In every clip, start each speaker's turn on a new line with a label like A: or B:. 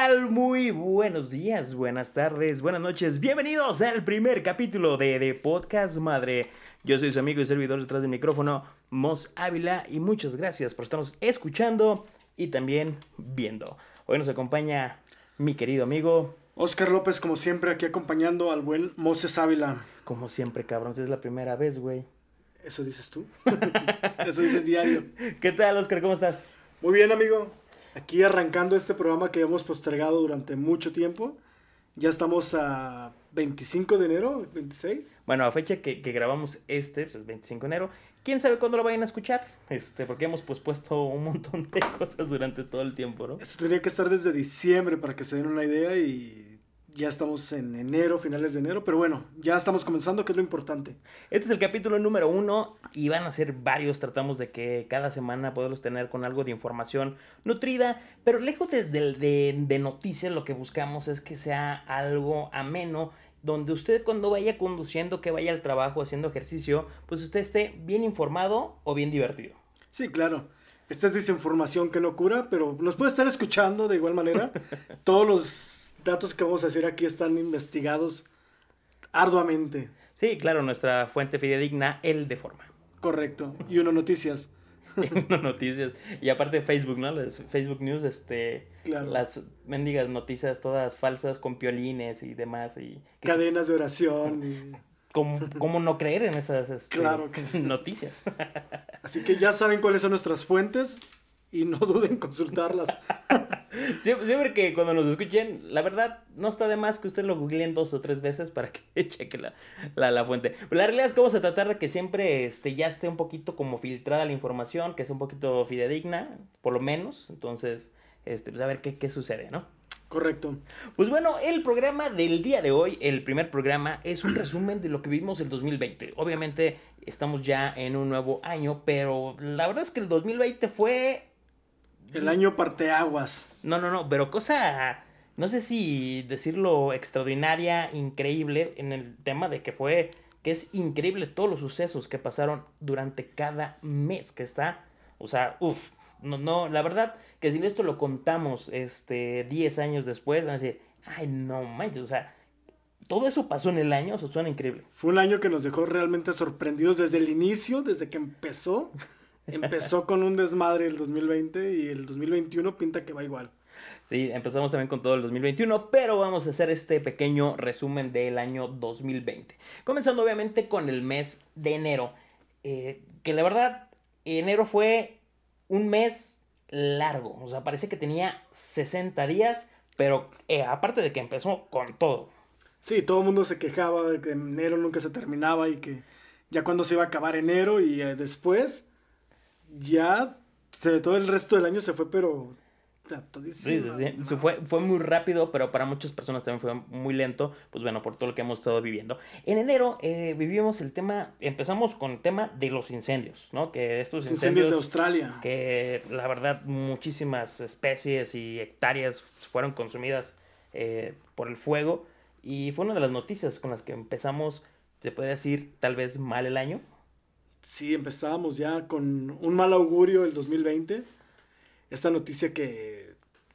A: tal? Muy buenos días, buenas tardes, buenas noches. Bienvenidos al primer capítulo de, de Podcast Madre. Yo soy su amigo y servidor detrás del micrófono, Mos Ávila, y muchas gracias por estarnos escuchando y también viendo. Hoy nos acompaña mi querido amigo.
B: Oscar López, como siempre, aquí acompañando al buen Moses Ávila.
A: Como siempre, cabrón, es la primera vez, güey.
B: ¿Eso dices tú? Eso dices diario.
A: ¿Qué tal, Oscar? ¿Cómo estás?
B: Muy bien, amigo. Aquí arrancando este programa que hemos postergado durante mucho tiempo. Ya estamos a 25 de enero, 26.
A: Bueno, a fecha que, que grabamos este, pues es 25 de enero. ¿Quién sabe cuándo lo vayan a escuchar? Este, porque hemos pospuesto un montón de cosas durante todo el tiempo, ¿no?
B: Esto tendría que estar desde diciembre para que se den una idea y ya estamos en enero, finales de enero, pero bueno, ya estamos comenzando, que es lo importante.
A: Este es el capítulo número uno y van a ser varios. Tratamos de que cada semana podamos tener con algo de información nutrida, pero lejos de, de, de, de noticias, lo que buscamos es que sea algo ameno donde usted cuando vaya conduciendo, que vaya al trabajo, haciendo ejercicio, pues usted esté bien informado o bien divertido.
B: Sí, claro. Esta es desinformación que no cura, pero nos puede estar escuchando de igual manera. Todos los datos que vamos a decir aquí están investigados arduamente.
A: Sí, claro, nuestra fuente fidedigna, el de forma.
B: Correcto. Y uno noticias.
A: uno noticias. Y aparte Facebook, ¿no? Las Facebook News, este.
B: Claro.
A: Las mendigas noticias todas falsas con piolines y demás. Y
B: Cadenas de oración. Y...
A: ¿Cómo, ¿Cómo, no creer en esas este,
B: claro que sí.
A: noticias?
B: Así que ya saben cuáles son nuestras fuentes y no duden en consultarlas.
A: siempre, siempre, que cuando nos escuchen, la verdad, no está de más que usted lo googleen dos o tres veces para que cheque la, la, la, fuente. Pero la realidad es que vamos a tratar de que siempre este, ya esté un poquito como filtrada la información, que sea un poquito fidedigna, por lo menos. Entonces, este, pues a ver qué, qué sucede, ¿no?
B: Correcto.
A: Pues bueno, el programa del día de hoy, el primer programa, es un resumen de lo que vivimos el 2020. Obviamente estamos ya en un nuevo año, pero la verdad es que el 2020 fue
B: el año parteaguas.
A: No, no, no, pero cosa, no sé si decirlo extraordinaria, increíble, en el tema de que fue, que es increíble todos los sucesos que pasaron durante cada mes que está, o sea, uff, no, no, la verdad que si esto lo contamos, este, 10 años después, van a decir, ay, no manches, o sea, todo eso pasó en el año, eso suena increíble.
B: Fue un año que nos dejó realmente sorprendidos desde el inicio, desde que empezó. Empezó con un desmadre el 2020 y el 2021 pinta que va igual.
A: Sí, empezamos también con todo el 2021, pero vamos a hacer este pequeño resumen del año 2020. Comenzando obviamente con el mes de enero, eh, que la verdad, enero fue un mes largo, o sea, parece que tenía 60 días, pero eh, aparte de que empezó con todo.
B: Sí, todo el mundo se quejaba de que enero nunca se terminaba y que ya cuando se iba a acabar enero y eh, después ya todo el resto del año se fue, pero
A: Sí, sí, sí. Fue, fue muy rápido, pero para muchas personas también fue muy lento, pues bueno, por todo lo que hemos estado viviendo. En enero eh, vivimos el tema, empezamos con el tema de los incendios, ¿no? Que estos
B: los incendios, incendios de Australia.
A: Que la verdad muchísimas especies y hectáreas fueron consumidas eh, por el fuego y fue una de las noticias con las que empezamos, se puede decir, tal vez mal el año.
B: Sí, empezábamos ya con un mal augurio el 2020. Esta noticia que,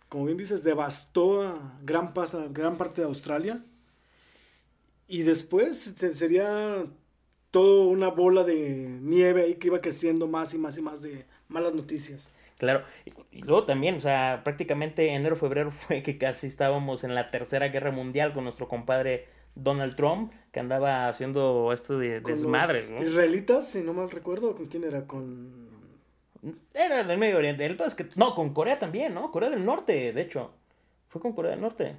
B: como bien dices, devastó a gran, gran parte de Australia. Y después sería toda una bola de nieve ahí que iba creciendo más y más y más de malas noticias.
A: Claro, y luego también, o sea, prácticamente enero, febrero fue que casi estábamos en la tercera guerra mundial con nuestro compadre Donald Trump, que andaba haciendo esto de desmadre.
B: ¿no? Israelitas, si no mal recuerdo, ¿con quién era? Con.
A: Era del Medio Oriente. El es que, no, con Corea también, ¿no? Corea del Norte, de hecho. Fue con Corea del Norte.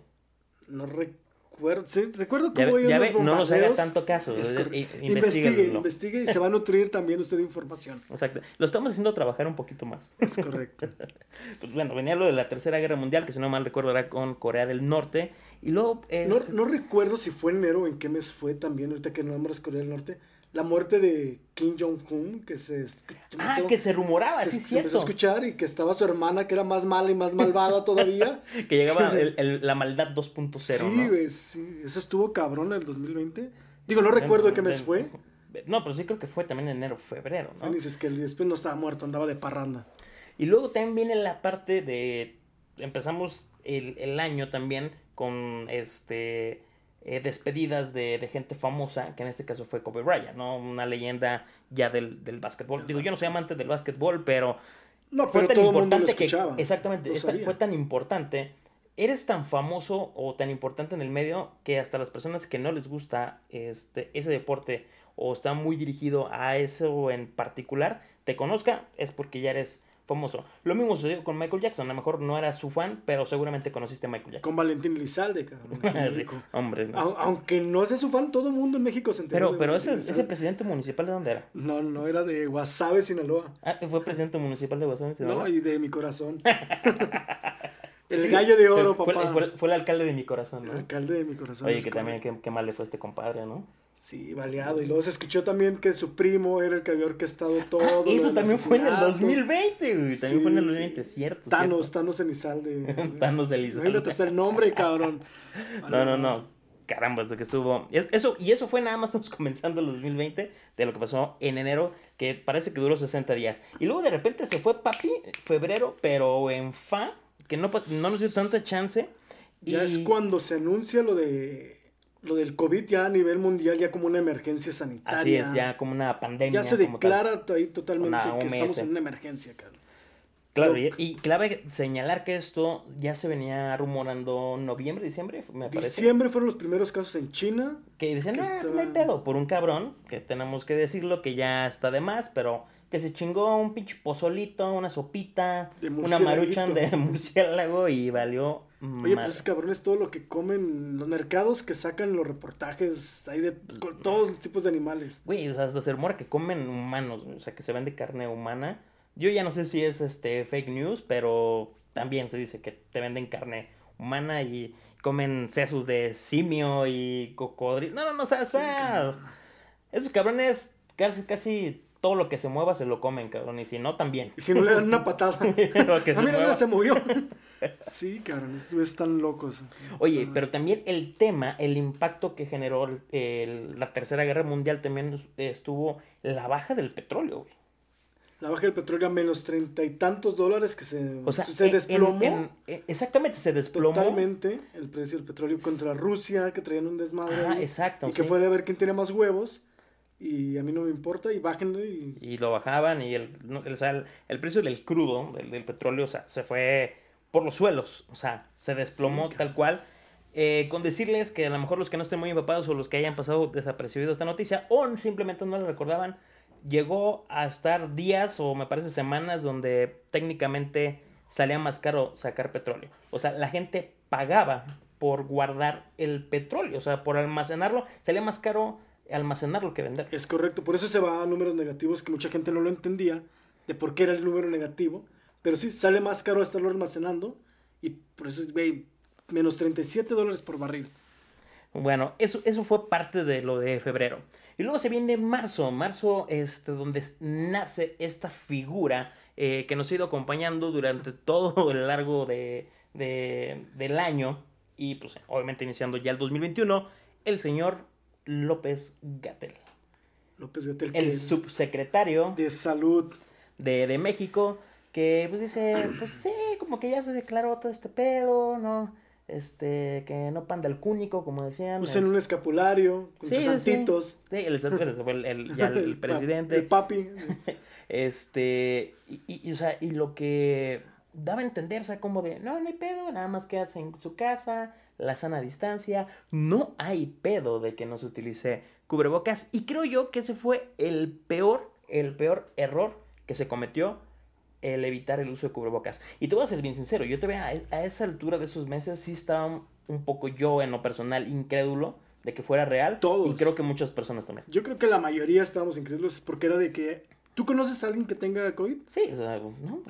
B: No recuerdo. Sí, recuerdo
A: que
B: voy
A: ya ve, No nos haga tanto caso.
B: Es investigue, investigue y se va a nutrir también usted de información.
A: Exacto. Lo estamos haciendo trabajar un poquito más.
B: Es correcto.
A: pues bueno, venía lo de la Tercera Guerra Mundial, que si no mal recuerdo era con Corea del Norte. Y luego. Es...
B: No, no, recuerdo si fue enero o en qué mes fue también, ahorita que nombras Corea del Norte. La muerte de Kim Jong-un, que se.
A: Ah, que se rumoraba,
B: se,
A: sí,
B: se empezó a escuchar y que estaba su hermana, que era más mala y más malvada todavía.
A: que llegaba el, el, la maldad 2.0.
B: Sí, güey, sí. Eso estuvo cabrón en el 2020. Digo, no recuerdo en qué mes fue.
A: No, pero sí creo que fue también en enero, febrero, ¿no?
B: dices que después no estaba muerto, andaba de parranda.
A: Y luego también viene la parte de empezamos el, el año también con este eh, despedidas de, de, gente famosa, que en este caso fue Kobe Bryant, ¿no? Una leyenda ya del, del básquetbol. Digo, yo no soy amante del básquetbol, pero...
B: No, pero fue tan importante que...
A: Exactamente, fue tan importante. Eres tan famoso o tan importante en el medio que hasta las personas que no les gusta este, ese deporte o está muy dirigido a eso en particular, te conozca, es porque ya eres famoso. Lo mismo sucedió con Michael Jackson. A lo mejor no era su fan, pero seguramente conociste a Michael Jackson.
B: Con Valentín Elizalde, cabrón.
A: sí, hombre.
B: Aunque no sea su fan, todo el mundo en México se enteró.
A: Pero, pero ese, ese, presidente municipal, ¿de dónde era?
B: No, no, era de Guasave, Sinaloa.
A: Ah, fue presidente municipal de Guasave, Sinaloa.
B: No, y de mi corazón. el gallo de oro, papá.
A: Fue, fue, el alcalde de mi corazón, ¿no?
B: El alcalde de mi corazón.
A: Oye, que también qué, qué mal le fue a este compadre, ¿no?
B: Sí, baleado. Y luego se escuchó también que su primo era el que había orquestado todo.
A: Ah, eso también fue en el 2020, güey. También fue en el 2020, cierto.
B: Thanos, Thanos Elizalde.
A: Thanos Elizalde.
B: Imagínate hasta el nombre, cabrón.
A: no, no, no. Caramba, eso que estuvo. Eso, y eso fue nada más, estamos comenzando el 2020, de lo que pasó en enero, que parece que duró 60 días. Y luego de repente se fue papi, febrero, pero en fa, que no, no nos dio tanta chance.
B: Ya es cuando se anuncia lo de lo del COVID ya a nivel mundial, ya como una emergencia sanitaria.
A: Así es, ya como una pandemia.
B: Ya se declara ahí totalmente que estamos en una emergencia, claro.
A: Claro, y, clave señalar que esto ya se venía rumorando noviembre, diciembre, me parece.
B: Diciembre fueron los primeros casos en China.
A: Que dicen, ah, no hay pedo, por un cabrón, que tenemos que decirlo, que ya está de más, pero que se chingó un pinche pozolito, una sopita, una maruchan de murciélago y valió
B: Oye, pues cabrones, todo lo que comen, los mercados que sacan los reportajes, hay de todos los tipos de animales.
A: Güey, o sea, hasta se rumora que comen humanos, o sea, que se vende carne humana. Yo ya no sé si es este fake news, pero también se dice que te venden carne humana y comen sesos de simio y cocodrilo. No, no, no, o sea, o sea esos cabrones casi, casi todo lo que se mueva se lo comen, cabrón. Y si no, también.
B: Y si no le dan una patada. a ah, mí no se movió. sí, cabrón, están locos.
A: Oye, pero también el tema, el impacto que generó la Tercera Guerra Mundial también estuvo la baja del petróleo, güey.
B: La baja del petróleo a menos treinta y tantos dólares que se, o sea, se desplomó.
A: exactamente, se desplomó.
B: Totalmente el precio del petróleo contra Rusia, que traían un desmadre.
A: Ah, exacto.
B: Y que fue de ver quién tiene más huevos y a mí no me importa y bájenlo y...
A: Y lo bajaban y el, o sea, el, precio del crudo, del, petróleo, o sea, se fue por los suelos, o sea, se desplomó tal cual. Eh, con decirles que a lo mejor los que no estén muy empapados o los que hayan pasado desapercibido esta noticia o simplemente no la recordaban, llegó a estar días o me parece semanas donde técnicamente salía más caro sacar petróleo. O sea, la gente pagaba por guardar el petróleo, o sea, por almacenarlo, salía más caro almacenarlo que vender.
B: Es correcto, por eso se va a números negativos que mucha gente no lo entendía, de por qué era el número negativo, pero sí, sale más caro estarlo almacenando y por eso es, menos 37 dólares por barril.
A: Bueno, eso, eso fue parte de lo de febrero. Y luego se viene marzo, marzo este, donde nace esta figura eh, que nos ha ido acompañando durante todo el largo de, de, del año y pues obviamente iniciando ya el 2021, el señor López Gatel.
B: López Gatel.
A: El subsecretario
B: de Salud
A: de, de, México, que pues dice, pues sí, como que ya se declaró todo este pedo, ¿no? Este, que no panda el cúnico, como decían.
B: Usen un escapulario con sus santitos.
A: Sí, el, fue el, ya el, presidente.
B: el papi.
A: este, y, y, o sea, y lo que daba a entender, o sea, como de, no, no hay pedo, nada más quédate en su casa, la sana distancia, no hay pedo de que no se utilice cubrebocas y creo yo que ese fue el peor, el peor error que se cometió el evitar el uso de cubrebocas. Y te voy a ser bien sincero, yo te veo a, esa altura de esos meses sí estaba un poco yo en lo personal incrédulo de que fuera real.
B: Todos.
A: Y creo que muchas personas también.
B: Yo creo que la mayoría estábamos incrédulos porque era de que... ¿Tú conoces a alguien que tenga COVID?
A: Sí, o sea, no,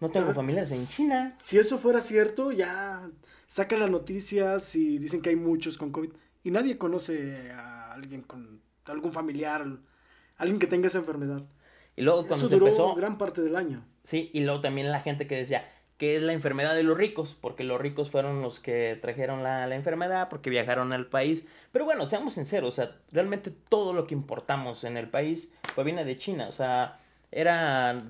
A: no tengo familiares en China.
B: Si eso fuera cierto, ya sacan las noticias y dicen que hay muchos con COVID y nadie conoce a alguien con algún familiar, alguien que tenga esa enfermedad.
A: Y luego cuando se empezó
B: gran parte del año.
A: Sí, y luego también la gente que decía que es la enfermedad de los ricos, porque los ricos fueron los que trajeron la, la enfermedad, porque viajaron al país. Pero bueno, seamos sinceros, o sea, realmente todo lo que importamos en el país pues viene de China, o sea, era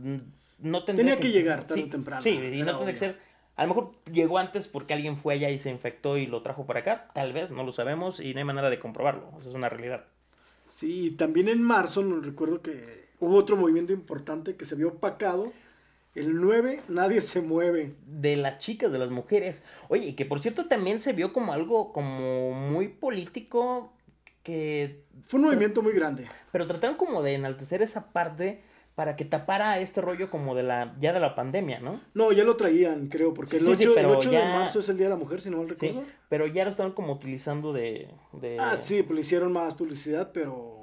A: no
B: Tenía que, llegar tarde o temprano.
A: Sí, y no tendría que ser A lo mejor llegó antes porque alguien fue allá y se infectó y lo trajo para acá. Tal vez, no lo sabemos y no hay manera de comprobarlo. Eso es una realidad.
B: Sí, también en marzo, no recuerdo que hubo otro movimiento importante que se vio opacado. El 9, nadie se mueve.
A: De las chicas, de las mujeres. Oye, y que por cierto también se vio como algo como muy político que...
B: Fue un movimiento muy grande.
A: Pero trataron como de enaltecer esa parte para que tapara este rollo como de la ya de la pandemia, ¿no?
B: No, ya lo traían, creo, porque el, 8, de marzo es el Día de la Mujer, si no mal recuerdo.
A: Sí, pero ya lo estaban como utilizando de,
B: Ah, sí, pues le hicieron más publicidad, pero...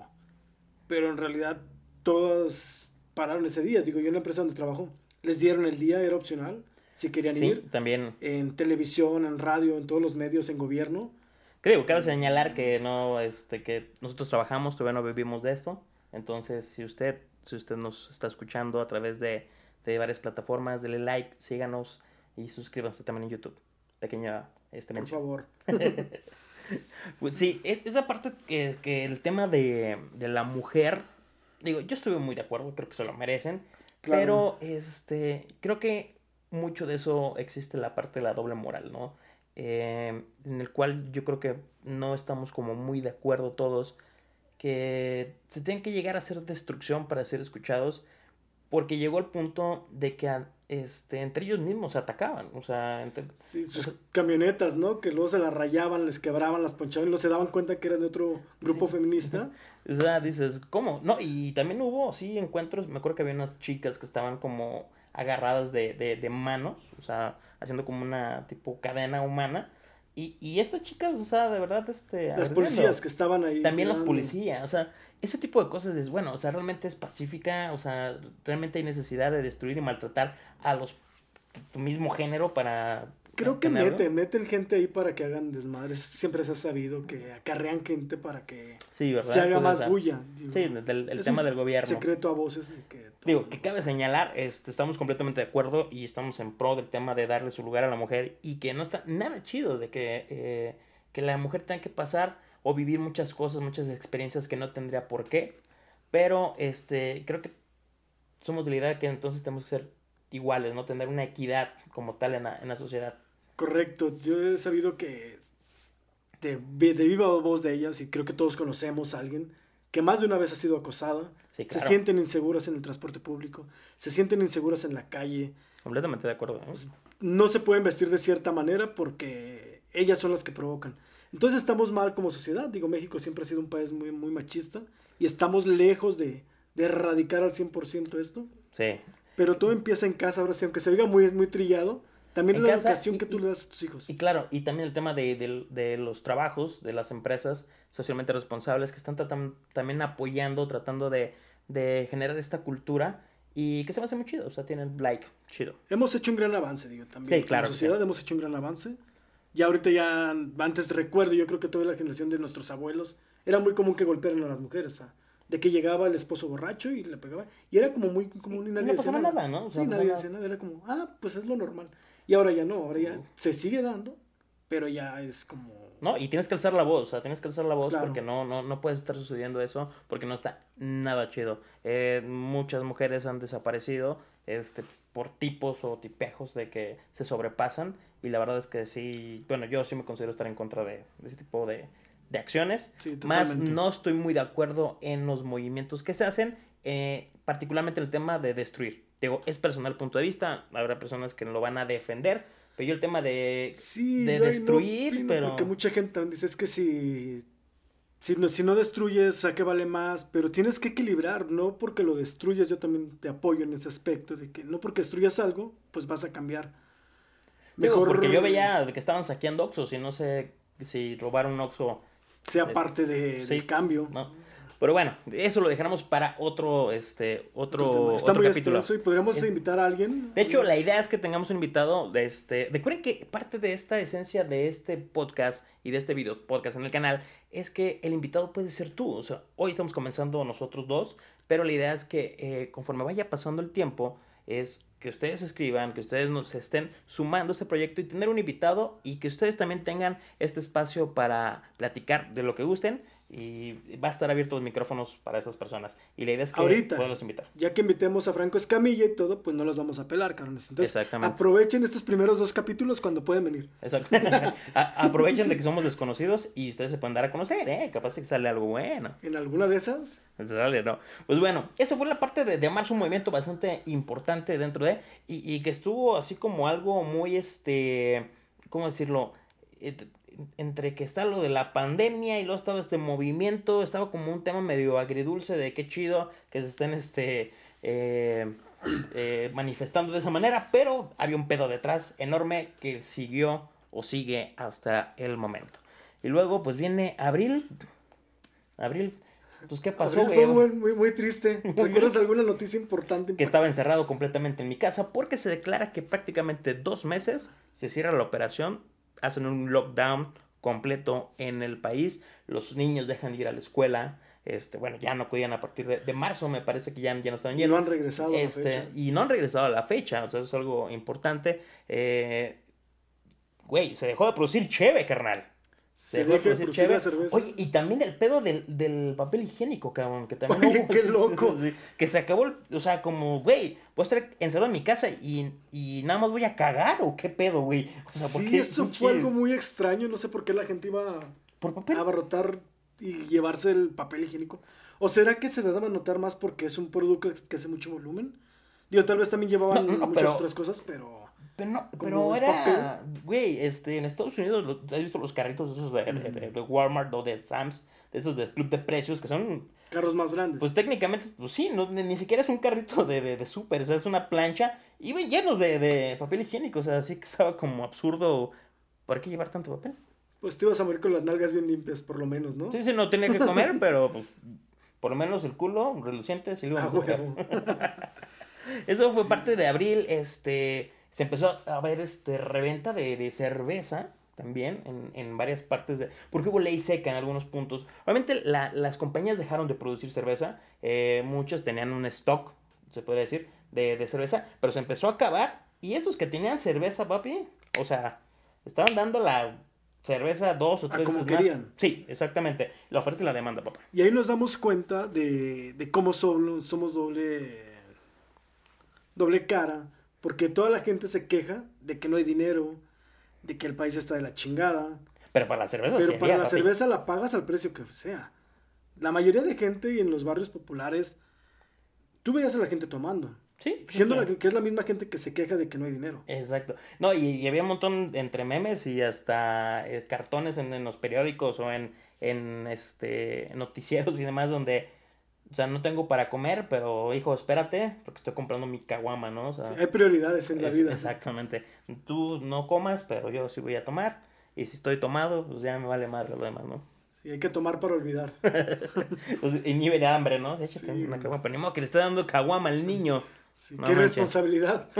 B: Pero en realidad todas pararon ese día. Digo, yo en la empresa donde trabajo, les dieron el día, era opcional, si querían sí, ir.
A: también.
B: En televisión, en radio, en todos los medios, en gobierno.
A: Creo, cabe señalar que no, este, que nosotros trabajamos, todavía no vivimos de esto. Entonces, si usted si usted nos está escuchando a través de, varias plataformas, dele like, síganos y suscríbanse también en YouTube. Pequeña este
B: Por favor.
A: pues sí, e, esa parte que, que el tema de, la mujer, digo, yo estuve muy de acuerdo, creo que se lo merecen, pero este, creo que mucho de eso existe la parte de la doble moral, ¿no? Eh, en el cual yo creo que no estamos como muy de acuerdo todos que se tienen que llegar a hacer destrucción para ser escuchados, porque llegó el punto de que este, entre ellos mismos se atacaban, o sea, entre,
B: sí, sus camionetas, ¿no? Que luego se las rayaban, les quebraban, las ponchaban y luego se daban cuenta que eran de otro grupo feminista.
A: O sea, dices, ¿cómo? No, y también hubo, sí, encuentros, me acuerdo que había unas chicas que estaban como agarradas de, de, de manos, o sea, haciendo como una tipo cadena humana, y, y estas chicas, o sea, de verdad, este...
B: Las policías que estaban ahí.
A: También las policías, o sea, ese tipo de cosas es bueno, o sea, realmente es pacífica, o sea, realmente hay necesidad de destruir y maltratar a los tu mismo género para
B: Creo que meten, meten gente ahí para que hagan desmadres. Siempre se ha sabido que acarrean gente para que se haga más bulla.
A: sí, el tema del gobierno.
B: Secreto a voces. que
A: digo, que cabe señalar, este, estamos completamente de acuerdo y estamos en pro del tema de darle su lugar a la mujer y que no está nada chido de que, eh, que la mujer tenga que pasar o vivir muchas cosas, muchas experiencias que no tendría por qué. Pero este, creo que somos de la idea de que entonces tenemos que ser iguales, ¿no? Tener una equidad como tal en la, en la sociedad.
B: Correcto, yo he sabido que de, de, viva voz de ellas, y creo que todos conocemos a alguien que más de una vez ha sido acosada, se sienten inseguras en el transporte público, se sienten inseguras en la calle.
A: Completamente de acuerdo. ¿eh?
B: No se pueden vestir de cierta manera porque ellas son las que provocan. Entonces estamos mal como sociedad. Digo, México siempre ha sido un país muy, muy machista y estamos lejos de, de erradicar al 100% esto.
A: Sí.
B: Pero todo empieza en casa, ahora sí, aunque se oiga muy, muy trillado, también la educación que tú le das a tus hijos.
A: Y claro, y también el tema de, de, los trabajos, de las empresas socialmente responsables que están también apoyando, tratando de, de, generar esta cultura y que se me hace muy chido, o sea, tienen like, chido.
B: Hemos hecho un gran avance, digo, también.
A: Sí, claro.
B: Como sociedad hemos hecho un gran avance. Ya ahorita ya, antes recuerdo, yo creo que toda la generación de nuestros abuelos, era muy común que golpearan a las mujeres, o de que llegaba el esposo borracho y le pegaba. Y era como muy común y nadie
A: no pasaba nada, ¿no?
B: sí, nadie decía nada, era como, ah, pues es lo normal. Y ahora ya no, ahora ya se sigue dando, pero ya es como...
A: No, y tienes que alzar la voz, o sea, tienes que alzar la voz porque no, no, no puede estar sucediendo eso, porque no está nada chido. Eh, muchas mujeres han desaparecido este, por tipos o tipejos de que se sobrepasan, y la verdad es que sí, bueno, yo sí me considero estar en contra de, ese tipo de, de acciones. Más no estoy muy de acuerdo en los movimientos que se hacen, eh, particularmente en el tema de destruir. Digo, es personal punto de vista, habrá personas que lo van a defender, pero yo el tema de, de destruir, pero...
B: Porque mucha gente dice, es que si, si, no, si no destruyes, ¿a qué vale más? Pero tienes que equilibrar, no porque lo destruyes, yo también te apoyo en ese aspecto, de que no porque destruyas algo, pues vas a cambiar.
A: Mejor... porque yo veía que estaban saqueando Oxos y no sé si robar un Oxo...
B: Sea parte de, del cambio.
A: ¿no? Pero bueno, eso lo dejaremos para otro, este, otro, Está muy capítulo.
B: y podríamos invitar a alguien.
A: De hecho, la idea es que tengamos un invitado de este. Recuerden que parte de esta esencia de este podcast y de este video podcast en el canal es que el invitado puede ser tú. O sea, hoy estamos comenzando nosotros dos, pero la idea es que eh, conforme vaya pasando el tiempo, es que ustedes escriban, que ustedes nos estén sumando a este proyecto y tener un invitado y que ustedes también tengan este espacio para platicar de lo que gusten y va a estar abierto los micrófonos para esas personas. Y la idea es que
B: Ahorita.
A: podamos invitar.
B: Ya que invitemos a Franco Escamilla y todo, pues no los vamos a pelar, cabrones. Entonces,
A: Exactamente.
B: aprovechen estos primeros dos capítulos cuando pueden venir.
A: Exacto. Aprovechen de que somos desconocidos y ustedes se pueden dar a conocer, ¿eh? Capaz que sale algo bueno.
B: En alguna de esas,
A: sale, ¿no? Pues bueno, esa fue la parte de, de marzo, un movimiento bastante importante dentro de, y, y que estuvo así como algo muy, este, ¿cómo decirlo? Entre que está lo de la pandemia y luego estaba este movimiento, estaba como un tema medio agridulce de qué chido que se estén, este, eh, eh, manifestando de esa manera, pero había un pedo detrás enorme que siguió o sigue hasta el momento. Y luego, pues viene abril. Abril, pues qué pasó,
B: abril fue muy, muy, muy triste. ¿Recuerdas alguna noticia importante?
A: que estaba encerrado completamente en mi casa porque se declara que prácticamente dos meses se cierra la operación, hacen un lockdown completo en el país, los niños dejan de ir a la escuela, este, bueno, ya no podían a partir de, de marzo, me parece que ya, ya no estaban
B: Y
A: yendo.
B: no han regresado a la
A: Este,
B: fecha.
A: y no han regresado a la fecha, o sea, eso es algo importante. Eh, güey, se dejó de producir cheve, carnal.
B: Se deja de producir la cerveza.
A: Oye, y también el pedo del, del papel higiénico, cabrón, que también
B: Oye,
A: hubo-
B: qué loco.
A: que se acabó, el- o sea, como, güey, voy a estar encerrado en mi casa y, y nada más voy a cagar, o qué pedo, güey. O sea, ¿por
B: sí, eso fue algo muy extraño. No sé por qué la gente iba
A: ¿Por papel?
B: a abarrotar y llevarse el papel higiénico. ¿O será que se daba a notar más porque es un producto que hace mucho volumen? Digo, tal vez también llevaban
A: No, no,
B: muchas
A: pero-
B: otras cosas, pero...
A: Pero no, pero
B: es
A: era, güey, este, en Estados Unidos, lo- ¿has visto los carritos esos de, de- de- de Walmart o de Sam's? De esos de club de precios que son
B: Carros más grandes.
A: Pues técnicamente, pues sí, no, ni, ni siquiera es un carrito de, de, de súper, o sea, es una plancha y ven llenos de, de papel higiénico, o sea, así que estaba como absurdo. ¿Por qué llevar tanto papel?
B: Pues te ibas a morir con las nalgas bien limpias, por lo menos, ¿no?
A: Sí, sí, no tenía que comer, pero pues, por lo menos el culo reluciente sí lo
B: Ah,
A: íbamos a sacar.
B: huevo.
A: Eso fue parte de abril, este, se empezó a ver este reventa de, de cerveza también en, en varias partes de... Porque hubo ley seca en algunos puntos. Obviamente la- las compañías dejaron de producir cerveza, eh, muchas tenían un stock, se podría decir, de, de cerveza, pero se empezó a acabar y estos que tenían cerveza, papi, o sea, estaban dando la cerveza dos o
B: A
A: tres
B: como
A: veces más.
B: querían.
A: Sí, exactamente, la oferta y la demanda, papá.
B: Y ahí nos damos cuenta de, de cómo somos, somos doble, doble cara, porque toda la gente se queja de que no hay dinero, de que el país está de la chingada,
A: Pero para la cerveza
B: pero
A: sí
B: para la
A: papi.
B: cerveza la pagas al precio que sea. La mayoría de gente en los barrios populares, tú veías a la gente tomando,
A: Sí,
B: siendo la que, que es la misma gente que se queja de que no hay dinero.
A: Exacto. No, y, y había un montón entre memes y hasta eh, cartones en, en los periódicos o en, en este noticieros y demás donde, o sea, no tengo para comer, pero hijo, espérate, porque estoy comprando mi caguama, ¿no? O sea,
B: Sí, hay prioridades en la
A: es-
B: vida.
A: Exactamente. Tú no comas, pero yo sí voy a tomar. Y si estoy tomado, pues ya me vale madre lo demás, ¿no?
B: Sí, hay que tomar para olvidar.
A: Pues, ni de hambre, ¿no? Échate
B: Sí,
A: una caguama, pero ni modo que le esté dando caguama al niño.
B: Sí,
A: No
B: qué
A: manches.
B: responsabilidad.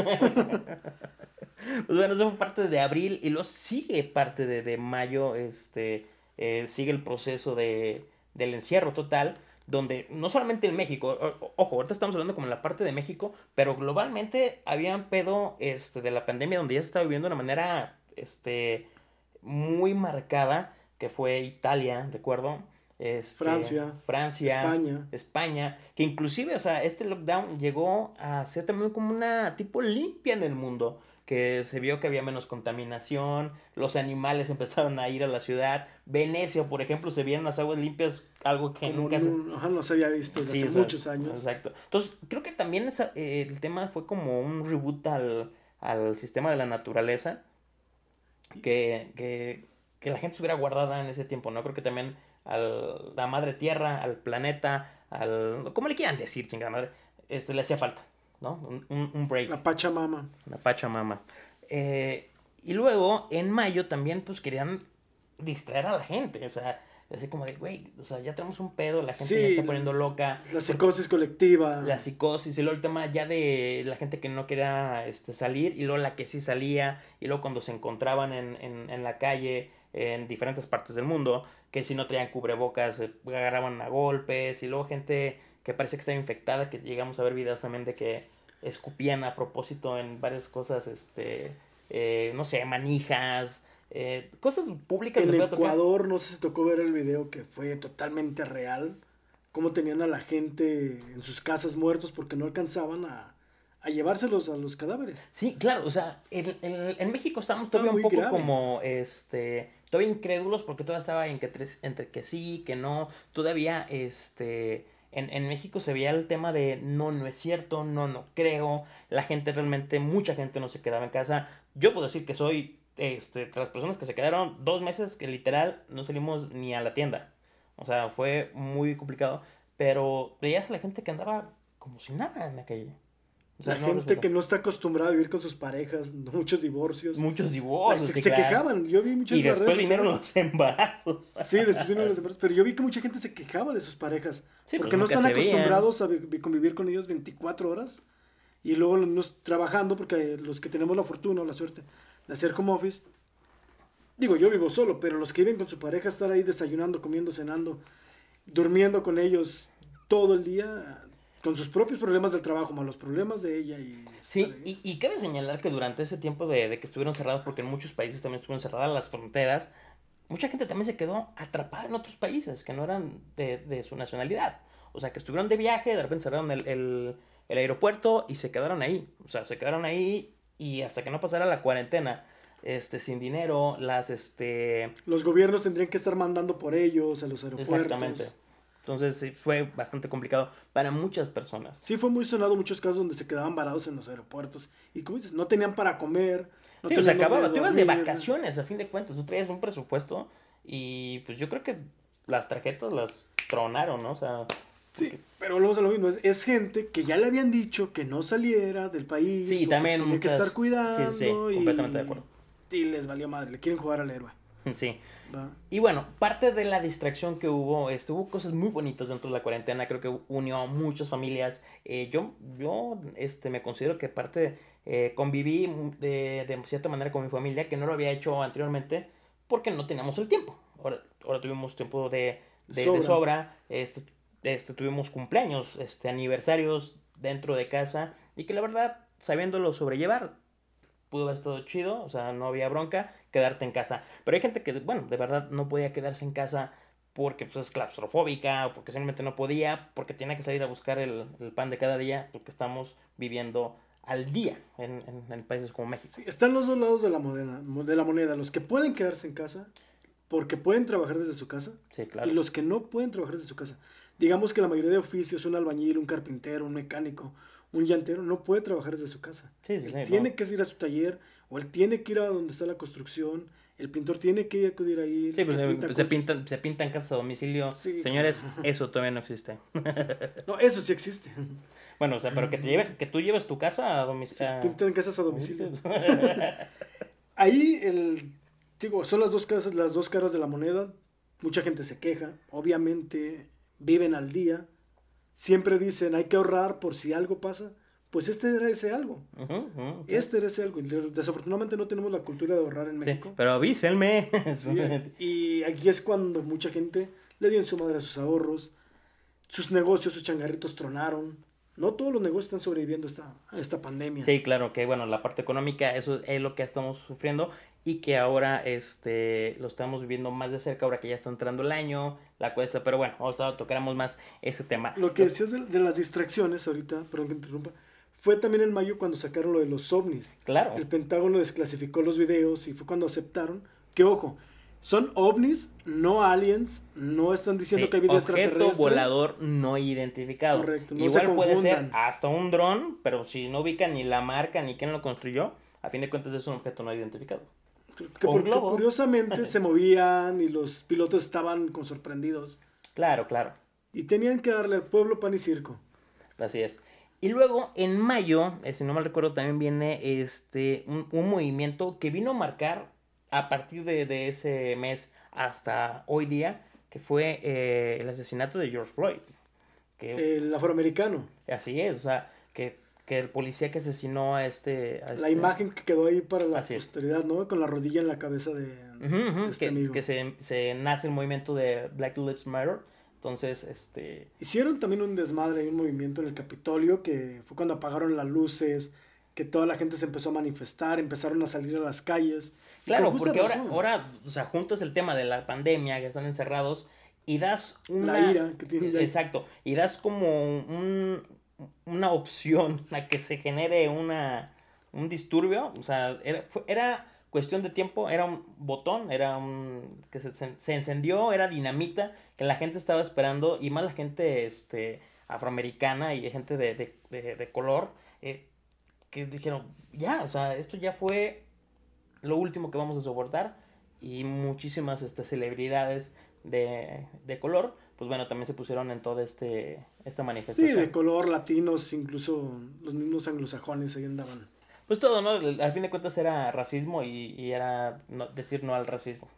A: Pues bueno, eso fue parte de abril y luego sigue parte de, de mayo, este, eh, sigue el proceso de, del encierro total, donde no solamente en México, ojo, ahorita estamos hablando como en la parte de México, pero globalmente había un pedo este, de la pandemia donde ya se estaba viviendo de una manera este, muy marcada, que fue Italia, recuerdo. Este,
B: Francia,
A: Francia,
B: España.
A: España, que inclusive, o sea, este lockdown llegó a ser también como una tipo limpia en el mundo, que se vio que había menos contaminación, los animales empezaron a ir a la ciudad, Venecia, por ejemplo, se vieron las aguas limpias, algo que
B: Como
A: nunca se...
B: no, ajá, no se había visto desde
A: Sí,
B: hace
A: o sea,
B: muchos años.
A: Exacto. Entonces, creo que también esa- eh, el tema fue como un reboot al, al sistema de la naturaleza, que, que, que la gente se hubiera guardada en ese tiempo, ¿no? Creo que también a la madre tierra, al planeta, al... ¿Cómo le quieran decir, chingada madre? Este, le hacía falta, ¿no? Un, un, un break.
B: La Pachamama.
A: La Pachamama. Eh, y luego, en mayo también, pues querían distraer a la gente. O sea, así como de, güey, o sea, ya tenemos un pedo, la gente
B: Sí,
A: ya está poniendo loca.
B: La psicosis colectiva.
A: La psicosis, y luego el tema ya de la gente que no quería este, salir, y luego la que sí salía, y luego cuando se encontraban en, en, en la calle, en diferentes partes del mundo, que si no traían cubrebocas, se agarraban a golpes, y luego gente que parece que está infectada, que llegamos a ver videos también de que escupían a propósito en varias cosas, este, eh, no sé, manijas, eh, cosas públicas.
B: En
A: tocar.
B: Ecuador, no sé si tocó ver el video que fue totalmente real. Cómo tenían a la gente en sus casas muertos porque no alcanzaban a, a llevárselos a los cadáveres.
A: Sí, claro, o sea, en, México estamos
B: Está
A: todavía un poco
B: grave.
A: como, este, todavía incrédulos porque todavía estaba en entre que sí, que no, todavía, este, en, en México se veía el tema de no, no es cierto, no, no creo, la gente realmente, mucha gente no se quedaba en casa, yo puedo decir que soy, este, las personas que se quedaron dos meses que literal no salimos ni a la tienda, o sea, fue muy complicado, pero veías a la gente que andaba como si nada en la calle. O sea,
B: la
A: no
B: gente que no está acostumbrada a vivir con sus parejas, muchos divorcios.
A: Muchos divorcios. sí,
B: se
A: claro.
B: quejaban. Yo vi muchas
A: Y después vinieron los embarazos.
B: Sí, después vinieron los embarazos. Pero yo vi que mucha gente se quejaba de sus parejas.
A: Sí,
B: porque
A: pues,
B: no
A: nunca
B: están
A: se veían.
B: acostumbrados a vi- convivir con ellos 24 horas. Y luego nos trabajando, porque los que tenemos la fortuna o la suerte de hacer home office. Digo, yo vivo solo, pero los que viven con su pareja, estar ahí desayunando, comiendo, cenando, durmiendo con ellos todo el día, con sus propios problemas del trabajo, más los problemas de ella. Y
A: Sí, y, y cabe señalar que durante ese tiempo de, de que estuvieron cerrados, porque en muchos países también estuvieron cerradas las fronteras, mucha gente también se quedó atrapada en otros países que no eran de, de su nacionalidad. O sea, que estuvieron de viaje, de repente cerraron el, el, el aeropuerto y se quedaron ahí. O sea, se quedaron ahí y hasta que no pasara la cuarentena, este, sin dinero, las, este,
B: Los gobiernos tendrían que estar mandando por ellos a los aeropuertos.
A: Exactamente. Entonces fue bastante complicado para muchas personas.
B: Sí, fue muy sonado muchos casos donde se quedaban varados en los aeropuertos. Y como dices, no tenían para comer. No
A: sí,
B: dónde
A: acababa. Tú ibas de vacaciones, a fin de cuentas. Tú traías un presupuesto y pues yo creo que las tarjetas las tronaron, ¿no? O sea,
B: Sí, pero volvemos a lo mismo. Es, es gente que ya le habían dicho que no saliera del país.
A: Sí, también
B: se tenía que
A: muchas-
B: estar cuidando.
A: sí, sí,
B: y-
A: completamente de acuerdo.
B: Y les valió madre, le quieren jugar al héroe.
A: sí.
B: ¿Va?
A: Y bueno, parte de la distracción que hubo, este, hubo cosas muy bonitas dentro de la cuarentena, creo que unió a muchas familias. Eh, yo, yo este, me considero que parte, eh, conviví de, de cierta manera con mi familia, que no lo había hecho anteriormente, porque no teníamos el tiempo. Ahora, ahora tuvimos tiempo de, de, de
B: Sobra.
A: sobra, este, este, tuvimos cumpleaños, este, aniversarios dentro de casa, y que la verdad, sabiéndolo sobrellevar, pudo haber estado chido, o sea, no había bronca, quedarte en casa. Pero hay gente que, bueno, de verdad no podía quedarse en casa porque pues, es claustrofóbica o porque simplemente no podía, porque tiene que salir a buscar el, el pan de cada día, porque estamos viviendo al día en, en- en países como México.
B: Sí, están los dos lados de la, moneda, de la moneda. Los que pueden quedarse en casa porque pueden trabajar desde su casa.
A: Sí, claro.
B: Y los que no pueden trabajar desde su casa. Digamos que la mayoría de oficios, un albañil, un carpintero, un mecánico, un llantero, no puede trabajar desde su casa.
A: Sí, sí,
B: Él
A: sí,
B: tiene
A: no.
B: que ir a su taller o él tiene que ir a donde está la construcción. El pintor tiene que acudir ahí.
A: Sí,
B: el
A: pues, se,
B: pinta
A: se pintan, se pintan casas a domicilio. Señores, eso todavía no existe.
B: No, eso sí existe.
A: Bueno, o sea, pero que, te lleven, que tú lleves tu casa a domicilio.
B: Pintan casas a domicilio. Ahí el digo, son las dos casas, las dos caras de la moneda. Mucha gente se queja, obviamente viven al día. Siempre dicen, hay que ahorrar por si algo pasa. Pues este era ese algo. Este era ese algo. Desafortunadamente no tenemos la cultura de ahorrar en
A: Sí,
B: México.
A: pero avísenme.
B: Sí, y aquí es cuando mucha gente le dio en su madre a sus ahorros. Sus negocios, sus changarritos tronaron. No todos los negocios están sobreviviendo a esta, a esta pandemia.
A: Sí, claro, que bueno, la parte económica, eso es lo que estamos sufriendo y que ahora este lo estamos viviendo más de cerca, ahora que ya está entrando el año, la cuesta, pero bueno, ahora tocaremos más ese tema.
B: Lo que decías de, de las distracciones ahorita, perdón que interrumpa, fue también en mayo cuando sacaron lo de los ovnis.
A: Claro,
B: El Pentágono desclasificó los videos y fue cuando aceptaron que, ojo, son ovnis, no aliens, no están diciendo
A: sí,
B: que hay vida
A: objeto
B: extraterrestre.
A: volador no identificado.
B: Correcto, no
A: Igual
B: se
A: puede ser hasta un dron, pero si no ubican ni la marca ni quién lo construyó, a fin de cuentas es un objeto no identificado.
B: Que, curiosamente se movían y los pilotos estaban con sorprendidos.
A: Claro, claro.
B: Y tenían que darle al pueblo pan y circo.
A: Así es. Y luego, en mayo, eh, si no mal recuerdo, también viene este un, un movimiento que vino a marcar a partir de, de ese mes hasta hoy día, que fue eh, el asesinato de George Floyd. Que,
B: El afroamericano.
A: así es, o sea, que, el policía que asesinó a este... a
B: La
A: este-
B: imagen que quedó ahí para la
A: Así es.
B: posteridad, ¿no? Con la rodilla en la cabeza de, este
A: que,
B: amigo.
A: que se, se nace el movimiento de Black Lives Matter. Entonces, este...
B: Hicieron también un desmadre y un movimiento en el Capitolio que fue cuando apagaron las luces, que toda la gente se empezó a manifestar, empezaron a salir a las calles.
A: Claro, porque ahora, ahora, o sea, juntas el tema de la pandemia, que están encerrados, y das una...
B: La ira que tiene
A: Exacto, y das como un, una opción a que se genere una, un disturbio, o sea, era, era cuestión de tiempo, era un botón, era un... que se, se, encendió, era dinamita, que la gente estaba esperando, y más la gente este, afroamericana y gente de, de, de, color, eh, que dijeron, ya, o sea, esto ya fue lo último que vamos a soportar y muchísimas este, celebridades de, de color, pues bueno, también se pusieron en toda este, esta manifestación.
B: Sí, de color, latinos, incluso los mismos anglosajones ahí andaban.
A: Pues todo, ¿no? Al fin de cuentas era racismo y, y era no, decir no al racismo.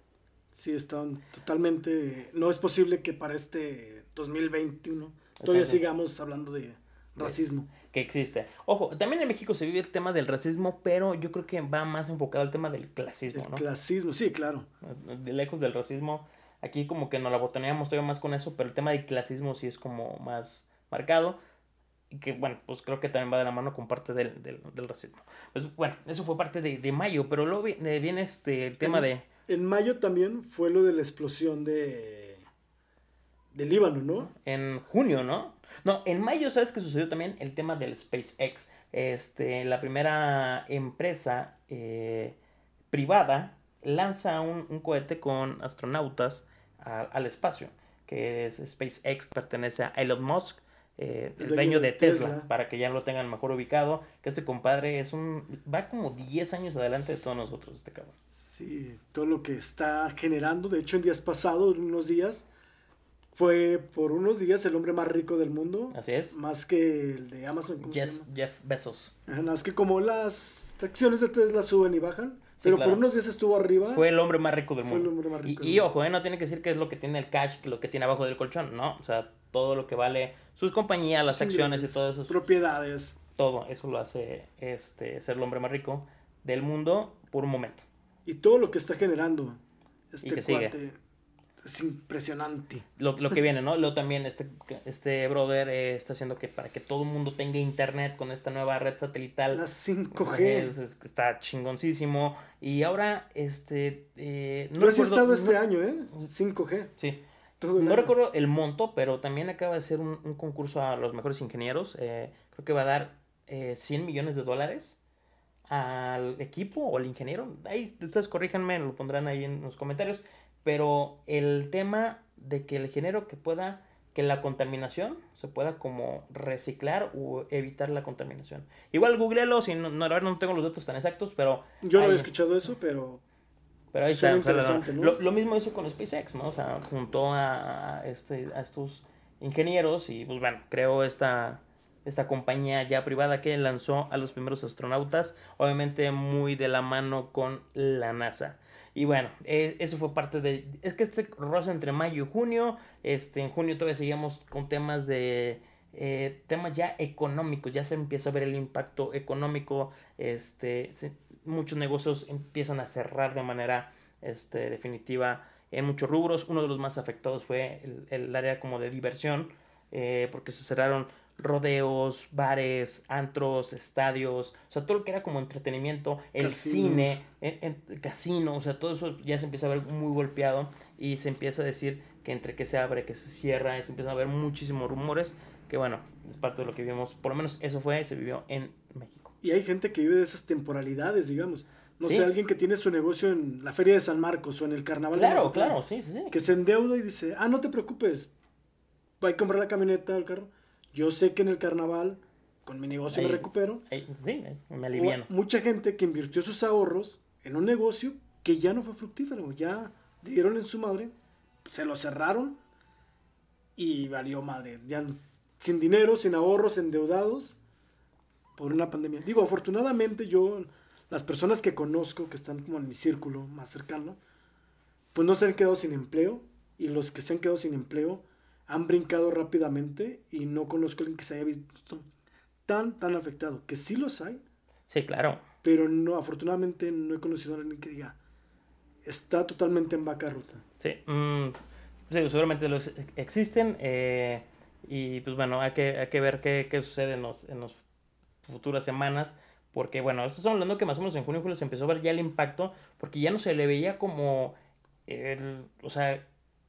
B: Sí, estaban totalmente... No es posible que para este 2021 todavía sigamos hablando de racismo.
A: Que existe. Ojo, también en México se vive el tema del racismo, pero yo creo que va más enfocado al tema del clasismo, el ¿no?
B: Clasismo, sí, claro.
A: Lejos del racismo, aquí como que nos la botoneamos todavía más con eso, pero el tema del clasismo sí es como más marcado. Y que bueno, pues creo que también va de la mano con parte del, del, del racismo. Pues bueno, eso fue parte de, de mayo, pero luego viene este el tema
B: en,
A: de.
B: En mayo también fue lo de la explosión de. de Líbano, ¿no?
A: En junio, ¿no? No, en mayo, ¿sabes qué sucedió también? El tema del SpaceX. Este, la primera empresa eh, privada lanza un, un, cohete con astronautas a, al espacio, que es SpaceX, pertenece a Elon Musk. Eh, el dueño de Tesla, Tesla, para que ya lo tengan mejor ubicado, que este compadre es un va como 10 años adelante de todos nosotros, este cabrón.
B: Sí, todo lo que está generando, de hecho en días pasados, unos días, fue por unos días el hombre más rico del mundo.
A: Así es.
B: Más que el de Amazon.
A: ¿cómo Jeff, se llama? Jeff Bezos.
B: Más que como las acciones de Tesla suben y bajan. Pero claro. por unos días estuvo arriba.
A: Fue el hombre más rico del mundo.
B: Fue el hombre más rico
A: y, y ojo, eh, no tiene que decir que es lo que tiene el cash, que lo que tiene abajo del colchón. No, o sea, todo lo que vale sus compañías, las sí, acciones y todo eso.
B: Propiedades.
A: Todo eso lo hace este ser el hombre más rico del mundo por un momento.
B: Y todo lo que está generando este
A: y que
B: cuate.
A: Sigue
B: es impresionante.
A: Lo, lo, que viene, ¿no? Luego también este, este brother eh, está haciendo que para que todo el mundo tenga internet con esta nueva red satelital.
B: La 5G.
A: Es, es, está chingoncísimo. Y ahora, este... Eh,
B: no has estado este no, año, ¿eh? 5G.
A: Sí. Todo no año. recuerdo el monto, pero también acaba de ser un, un concurso a los mejores ingenieros. Eh, creo que va a dar 100 millones de dólares al equipo o al ingeniero. Ahí ustedes corríjanme, lo pondrán ahí en los comentarios pero el tema de que el ingeniero que pueda que la contaminación se pueda como reciclar o evitar la contaminación. Igual googlealo, si no, no, no tengo los datos tan exactos, pero...
B: Yo no había escuchado eso, pero...
A: Pero ahí está. Interesante, ¿no? lo, lo, mismo hizo con SpaceX, ¿no? O sea, juntó a, este, a estos ingenieros y pues bueno, creó esta, esta compañía ya privada que lanzó a los primeros astronautas, obviamente muy de la mano con la NASA. Y bueno, eh, eso fue parte de... Es que este rosa entre mayo y junio, este, en junio todavía seguíamos con temas de... Eh, temas ya económicos, ya se empieza a ver el impacto económico, este, muchos negocios empiezan a cerrar de manera este, definitiva en muchos rubros, uno de los más afectados fue el, el área como de diversión, eh, porque se cerraron rodeos, bares, antros, estadios, o sea, todo lo que era como entretenimiento, el Casinos. cine, en, en, casino, o sea, todo eso ya se empieza a ver muy golpeado y se empieza a decir que entre que se abre, que se cierra, y se empiezan a ver muchísimos rumores, que bueno, es parte de lo que vivimos, por lo menos eso fue, se vivió en México.
B: Y hay gente que vive de esas temporalidades, digamos. No ¿Sí? sé, alguien que tiene su negocio en la Feria de San Marcos o en el Carnaval
A: claro,
B: de Mazatlán,
A: Claro, sí, sí, sí.
B: Que se endeuda y dice, ah, no te preocupes, voy a comprar la camioneta, el carro yo sé que en el carnaval, con mi negocio
A: ahí,
B: me recupero.
A: Ahí, sí, me aliviano.
B: Mucha gente que invirtió sus ahorros en un negocio que ya no fue fructífero, ya dieron en su madre, se lo cerraron y valió madre. Ya sin dinero, sin ahorros, endeudados por una pandemia. Digo, afortunadamente yo, las personas que conozco, que están como en mi círculo más cercano, pues no se han quedado sin empleo y los que se han quedado sin empleo, han brincado rápidamente y no conozco a alguien que se haya visto tan, tan afectado. Que sí los hay.
A: Sí, claro.
B: Pero no, afortunadamente no he conocido a alguien que diga, está totalmente en vaca ruta.
A: Sí, mmm, sí seguramente los existen. Eh, y pues bueno, hay que, hay que ver qué, qué sucede en las en los futuras semanas. Porque, bueno, esto estamos hablando que más o menos en junio y julio se empezó a ver ya el impacto, porque ya no se le veía como el, o sea,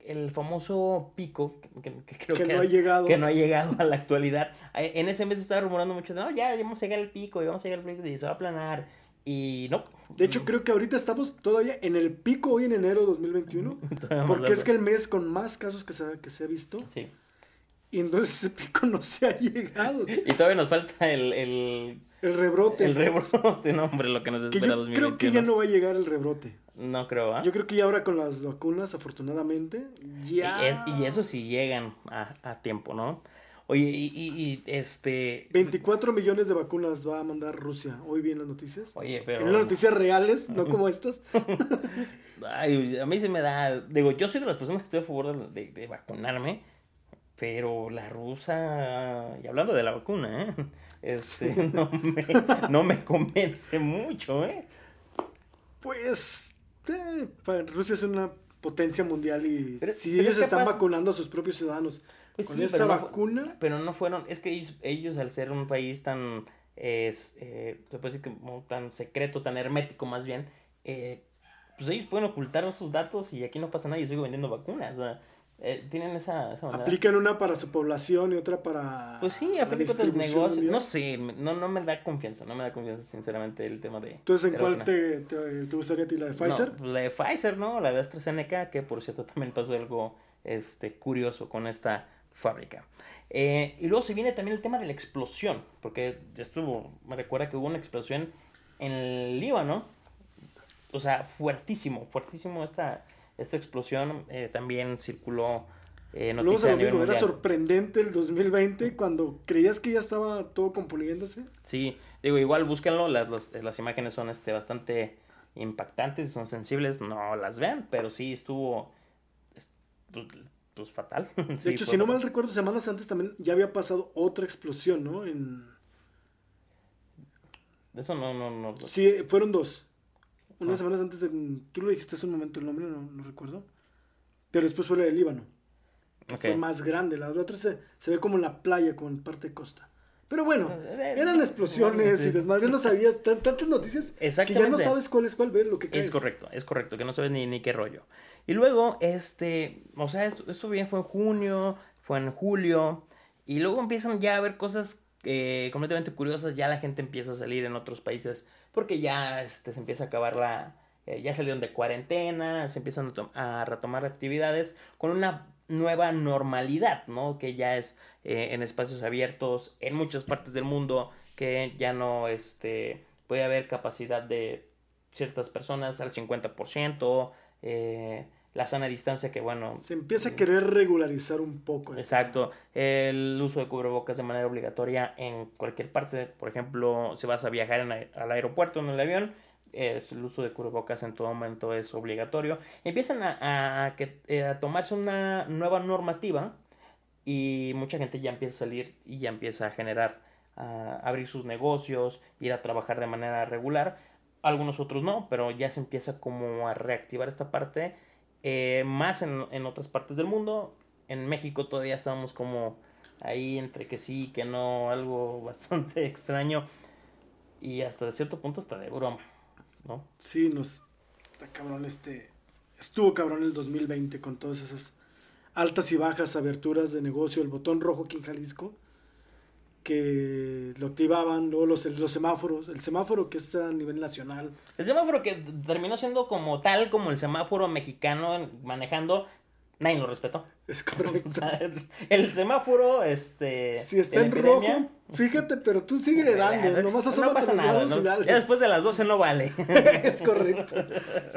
A: el famoso pico que, que creo
B: Que
A: que,
B: no ha llegado.
A: que no ha llegado a la actualidad. Eh, En ese mes estaba rumorando mucho, no, ya, ya vamos a llegar al pico, ya vamos a llegar al pico y se va a aplanar. Y no.
B: De hecho, creo que ahorita estamos todavía en el pico hoy en enero de 2021.
A: Todavía más
B: Porque es que el mes con más casos que se, ha- que se ha visto.
A: Sí.
B: Y entonces ese pico no se ha llegado.
A: Y todavía nos falta el, el,
B: El rebrote.
A: el rebrote, no, hombre, lo que nos
B: que
A: espera
B: yo
A: 2021.
B: creo que ya no va a llegar el rebrote.
A: No creo, ¿ah?
B: Yo creo que ya ahora con las vacunas, afortunadamente, ya...
A: Y, es- y eso sí llegan a, a tiempo, ¿no? Oye, y, y- y, este...
B: 24 millones de vacunas va a mandar Rusia. Hoy vi en las noticias.
A: Oye, pero...
B: En las noticias reales, no como estas.
A: Ay, a mí se me da... Digo, yo soy de las personas que estoy a favor de, de- de vacunarme, pero la rusa... Y hablando de la vacuna, ¿eh? Este,
B: Sí.
A: no, me, no me convence mucho, ¿eh?
B: Pues eh, pa- Rusia es una potencia mundial y
A: Pero-
B: si
A: pero
B: ellos
A: es
B: están vacunando a sus propios ciudadanos
A: Pues
B: con
A: sí,
B: esa
A: pero no
B: vacuna,
A: Pero no fueron, es que ellos, ellos al ser un país tan, es, eh, se puede decir que como tan secreto, tan hermético más bien, eh, pues ellos pueden ocultar sus datos y aquí no pasa nada, yo sigo vendiendo vacunas, o sea, eh, tienen esa, esa manera.
B: aplican una para su población y otra para
A: Pues sí, a fin de cuentas negocios, no sé, no, no me da confianza, no me da confianza sinceramente el tema de...
B: Entonces, ¿en cuál te, te, te gustaría a ti? ¿La de Pfizer?
A: No, la de Pfizer, ¿no? La de AstraZeneca, que por cierto también pasó algo este, curioso con esta fábrica. Eh, y luego se viene también el tema de la explosión, porque estuvo, me recuerda que hubo una explosión en el Líbano, o sea, fuertísimo, fuertísimo esta, esta explosión, eh, también circuló eh,
B: Luego lo mismo, era sorprendente el 2020 cuando creías que ya estaba todo componiéndose.
A: Sí, digo, igual búsquenlo, las, las, las imágenes son este, bastante impactantes, son sensibles, no las vean, pero sí estuvo es- pues, pues, fatal.
B: De hecho, si no mal recuerdo, semanas antes también ya había pasado otra explosión, ¿no? En...
A: Eso no, no, no.
B: Sí, fueron dos. Unas
A: Ah.
B: semanas antes de... Tú lo dijiste hace un momento el nombre, no, no recuerdo. Pero después fue la del Líbano. que
A: Ok.
B: Fue más grande. La otra se, se ve como en la playa, como en parte de costa. Pero bueno,
A: Eh,
B: eran explosiones
A: sí.
B: y desmadre. No sabías tan- tantas noticias que ya no sabes cuál es cuál ver, lo que caes.
A: Es correcto, es correcto, que no sabes ni, ni qué rollo. Y luego, este, o sea, esto, esto bien fue en junio, fue en julio, y luego empiezan ya a haber cosas eh, completamente curiosas, ya la gente empieza a salir en otros países, porque ya este, se empieza a acabar la, eh, ya salieron de cuarentena, se empiezan a retomar actividades con una nueva normalidad, ¿no? Que ya es eh, en espacios abiertos, en muchas partes del mundo, que ya no, este, puede haber capacidad de ciertas personas al 50%, eh, la sana distancia que bueno,
B: Se empieza a querer regularizar un poco.
A: exacto, el uso de cubrebocas de manera obligatoria en cualquier parte, por ejemplo, si vas a viajar en al aeropuerto en el avión, es, el uso de cubrebocas en todo momento es obligatorio. Empiezan a, a que, eh, a tomarse una nueva normativa y mucha gente ya empieza a salir y ya empieza a generar, a abrir sus negocios, ir a trabajar de manera regular. Algunos otros no, pero ya se empieza como a reactivar esta parte eh, más en, en otras partes del mundo. En México todavía estamos como ahí entre que sí, que no, algo bastante extraño y hasta cierto punto hasta de broma, ¿no?
B: Sí, nos. Está cabrón este. Estuvo cabrón el 2020 con todas esas altas y bajas aberturas de negocio. El botón rojo aquí en Jalisco. Que lo activaban. Luego los, los semáforos. El semáforo que es a nivel nacional.
A: El semáforo que terminó siendo como tal como el semáforo mexicano manejando, nadie lo respetó.
B: Es
A: O
B: correcto.
A: sea, el semáforo, este.
B: Si está en
A: epidemia,
B: rojo, fíjate, pero tú síguele dando. Nomás
A: no
B: asómate
A: pasa
B: a los
A: nada,
B: lados
A: ¿no?
B: y dale.
A: Ya después de las 12 no vale.
B: es correcto.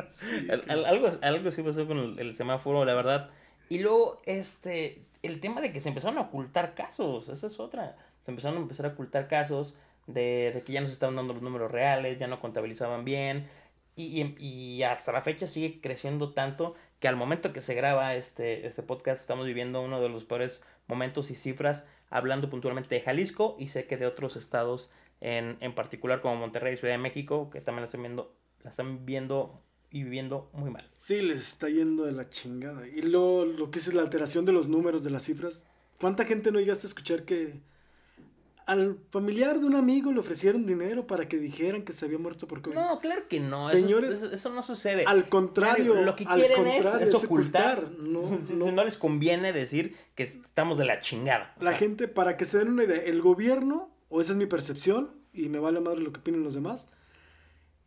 B: Sí,
A: Al- al- algo, algo sí pasó con el, el semáforo, la verdad. Y luego, este, el tema de que se empezaron a ocultar casos, esa es otra. Se empezaron a empezar a ocultar casos de, de que ya no se estaban dando los números reales, ya no contabilizaban bien. Y, y- hasta la fecha sigue creciendo tanto que al momento que se graba este, este podcast estamos viviendo uno de los peores momentos y cifras hablando puntualmente de Jalisco y sé que de otros estados en, en particular como Monterrey y Ciudad de México que también la están viendo, la están viendo y viviendo muy mal.
B: Sí, les está yendo de la chingada. Y lo, lo que es la alteración de los números, de las cifras. ¿Cuánta gente no llegaste a escuchar que al familiar de un amigo le ofrecieron dinero para que dijeran que se había muerto por COVID.
A: No, claro que no.
B: Señores,
A: eso, eso- eso no sucede.
B: Al contrario,
A: Lo que quieren
B: es-
A: ocultar.
B: ocultar, no,
A: Si- si
B: no.
A: les conviene decir que estamos de la chingada.
B: La
A: sea,
B: gente, para que se den una idea, el gobierno, o esa es mi percepción, y me vale madre lo que opinen los demás,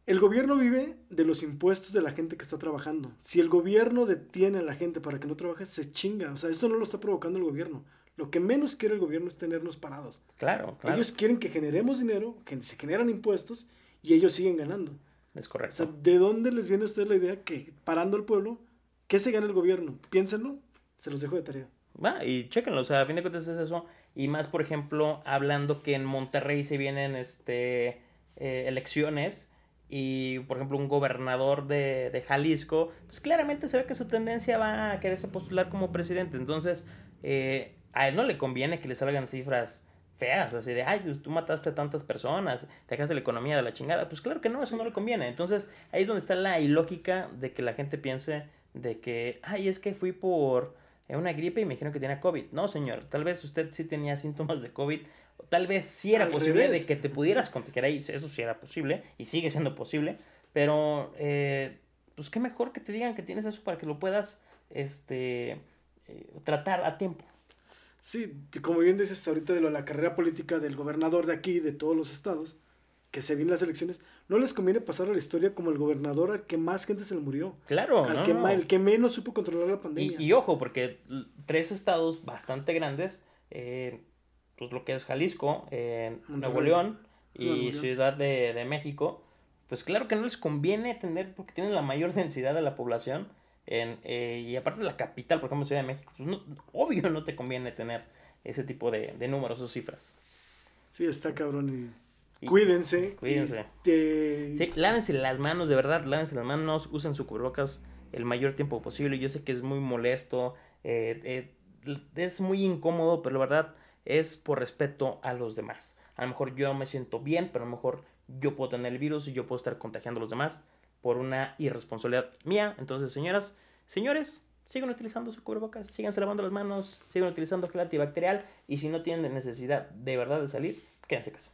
B: el gobierno vive de los impuestos de la gente que está trabajando. Si el gobierno detiene a la gente para que no trabaje, se chinga. O sea, esto no lo está provocando el gobierno. Lo que menos quiere el gobierno es tenernos parados.
A: Claro, claro.
B: Ellos quieren que generemos dinero, que se generan impuestos, y ellos siguen ganando.
A: Es
B: O
A: correcto.
B: sea, ¿de dónde les viene a ustedes la idea que parando al pueblo, ¿qué se gana el gobierno? Piénsenlo, se los dejo de tarea.
A: Va, y chéquenlo, o sea, a fin de cuentas es eso. Y más, por ejemplo, hablando que en Monterrey se vienen este eh, elecciones y, por ejemplo, un gobernador de, de Jalisco, pues claramente se ve que su tendencia va a quererse postular como presidente. Entonces, eh, a él no le conviene que le salgan cifras feas, así de, ay, pues, tú mataste a tantas personas, dejaste la economía de la chingada. Pues claro que no, eso no le conviene. Entonces, ahí es donde está la ilógica de que la gente piense de que, ay, es que fui por eh, una gripe y me dijeron que tenía COVID. No, señor, tal vez usted sí tenía síntomas de COVID. o Tal vez sí era
B: Al
A: posible
B: revés.
A: de que te pudieras contagiar ahí, eso sí era posible y sigue siendo posible, pero eh, pues qué mejor que te digan que tienes eso para que lo puedas este eh, tratar a tiempo.
B: Sí, como bien dices ahorita de la carrera política del gobernador de aquí, de todos los estados, que se vienen las elecciones, no les conviene pasar a la historia como el gobernador al que más gente se le murió.
A: Claro,
B: al
A: no,
B: que,
A: no.
B: el que menos supo controlar la pandemia.
A: Y, y ojo, porque tres estados bastante grandes, eh, pues lo que es Jalisco, eh, Nuevo. León y
B: Nuevo León.
A: Ciudad de, de México, pues claro que no les conviene tener, porque tienen la mayor densidad de la población, en, eh, y aparte de la capital, por ejemplo, Ciudad de México, pues no- obvio no te conviene tener ese tipo de, de números o cifras.
B: Sí, está cabrón. Cuídense.
A: Cuídense.
B: este,
A: Sí, lávense las manos, de verdad, lávense las manos, usen su cubrebocas el mayor tiempo posible. Yo sé que es muy molesto, eh, eh, es muy incómodo, pero la verdad es por respeto a los demás. A lo mejor yo me siento bien, pero a lo mejor yo puedo tener el virus y yo puedo estar contagiando a los demás por una irresponsabilidad mía. Entonces, señoras, señores, sigan utilizando su cubrebocas, síganse lavando las manos, sigan utilizando gel antibacterial y si no tienen necesidad de verdad de salir, quédense en casa.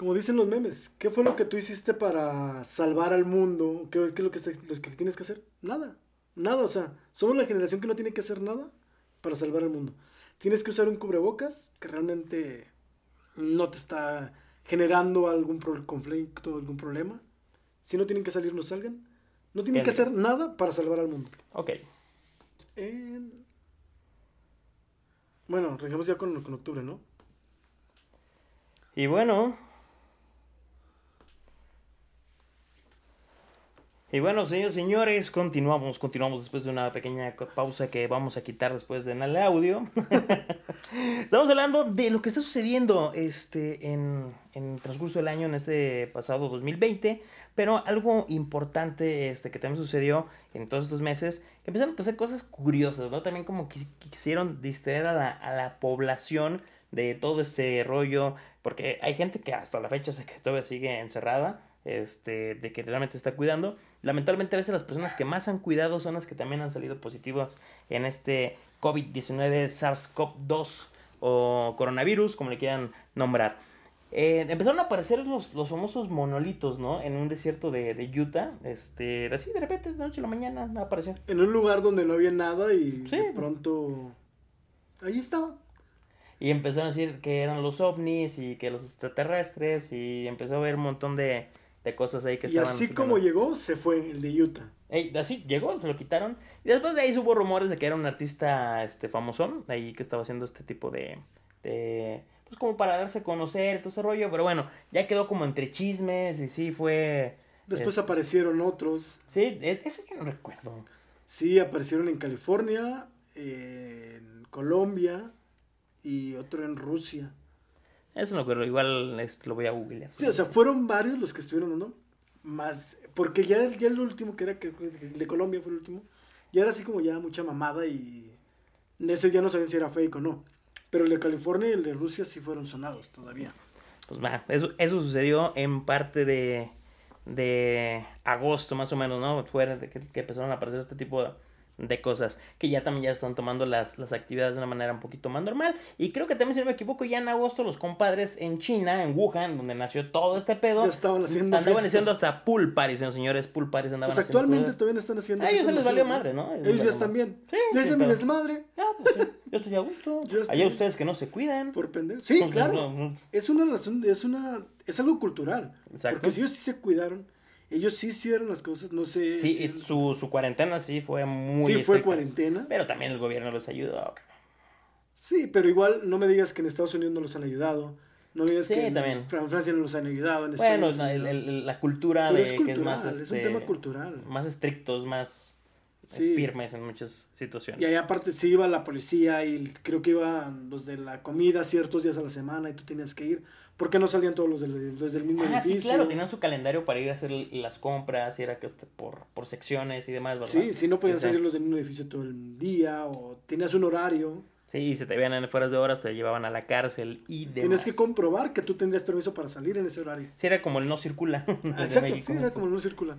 B: Como dicen los memes, ¿qué fue lo que tú hiciste para salvar al mundo? ¿Qué, qué es lo que, se- lo que tienes que hacer? Nada. Nada, o sea, somos la generación que no tiene que hacer nada para salvar al mundo. Tienes que usar un cubrebocas que realmente no te está generando algún pro- conflicto, algún problema. Si no tienen que salir, no salgan. No tienen que hacer nada para salvar al mundo.
A: Ok.
B: En- Bueno, arrancamos ya con, con octubre, ¿no?
A: Y bueno. Y bueno, señores, señores, continuamos, continuamos después de una pequeña pausa que vamos a quitar después del audio. Estamos hablando de lo que está sucediendo este, en, en el transcurso del año, en este pasado 2020, pero algo importante este, que también sucedió en todos estos meses, que empezaron a pasar cosas curiosas, ¿no? También como que quisieron distraer a la, a la población de todo este rollo, porque hay gente que hasta la fecha se que todavía sigue encerrada, este, de que realmente está cuidando. Lamentablemente a veces las personas que más han cuidado son las que también han salido positivos en este COVID-19 SARS-CoV-2 o coronavirus, como le quieran nombrar. Eh, empezaron a aparecer los, los famosos monolitos, ¿no? En un desierto de, de Utah, este, así de repente, de noche a la mañana, apareció.
B: En un lugar donde no había nada y
A: Sí.
B: de pronto... Ahí estaba.
A: Y empezaron a decir que eran los ovnis y que los extraterrestres y empezó a haber un montón de, de cosas ahí que
B: Y
A: estaban...
B: así
A: girando.
B: como llegó, se fue el de Utah.
A: Ey, así llegó, se lo quitaron. Y después de ahí hubo rumores de que era un artista este famosón, ahí que estaba haciendo este tipo de, de pues como para darse a conocer, todo ese rollo, pero bueno, ya quedó como entre chismes y sí fue
B: Después
A: Eh.
B: aparecieron otros.
A: Sí, e- ese yo no recuerdo.
B: Sí, aparecieron en California, en Colombia y otro en Rusia.
A: Eso no recuerdo, igual este, lo voy a googlear.
B: Sí, o sea, fueron varios los que estuvieron, ¿no? Más, porque ya, ya el último, que era que, el de Colombia fue el último, ya era así como ya mucha mamada y ese ya no sabían si era fake o no. Pero el de California y el de Rusia sí fueron sonados todavía.
A: Pues va, eso, eso sucedió en parte de, de agosto más o menos, ¿no? Fue de que, que empezaron a aparecer este tipo de, de cosas que ya también ya están tomando las, las actividades de una manera un poquito más normal. Y creo que también, si no me equivoco, ya en agosto los compadres en China, en Wuhan, donde nació todo este pedo,
B: Ya estaban haciendo
A: andaban haciendo hasta pool parties, ¿no, señores, pool parties andaban
B: Pues actualmente todavía están haciendo.
A: A ellos se les valió madre, ¿no?
B: Ellos ya están bien.
A: Sí,
B: ya
A: sí,
B: hice mi desmadre
A: Ah, pues sí, yo estoy a gusto.
B: Yo estoy-
A: Allá ustedes que no se cuidan.
B: por pendejo. Sí, claro. Es una razón, es una, es algo cultural.
A: Exacto.
B: Porque si ellos sí se cuidaron, ellos sí hicieron las cosas, no sé.
A: Sí,
B: si-
A: y su, su cuarentena sí fue muy
B: sí fue cuarentena.
A: Pero también el gobierno les ayudó.
B: Sí, pero igual no me digas que en Estados Unidos no los han ayudado. No me digas
A: Sí,
B: que en
A: también.
B: Francia no los han ayudado. En España
A: Bueno,
B: los
A: el- el- la cultura de
B: es
A: que
B: cultural,
A: es más
B: es un
A: este,
B: tema cultural.
A: más estrictos, más eh,
B: Sí.
A: firmes en muchas situaciones.
B: Y ahí aparte sí iba la policía y creo que iban los de la comida ciertos días a la semana y tú tenías que ir. Porque no salían todos los del, los del mismo
A: Ah, sí,
B: edificio?
A: claro, tenían su calendario para ir a hacer las compras y era que hasta por, por secciones y demás, ¿verdad?
B: Sí, sí, no podían
A: Sí, sí.
B: salir los del mismo edificio todo el día o tenías un horario.
A: Sí, y si te veían en fuera de horas te llevaban a la cárcel y demás.
B: Tienes que comprobar que tú tendrías permiso para salir en ese horario.
A: Sí, era como el no circula.
B: Ah, Exacto,
A: México.
B: sí, era como no circula.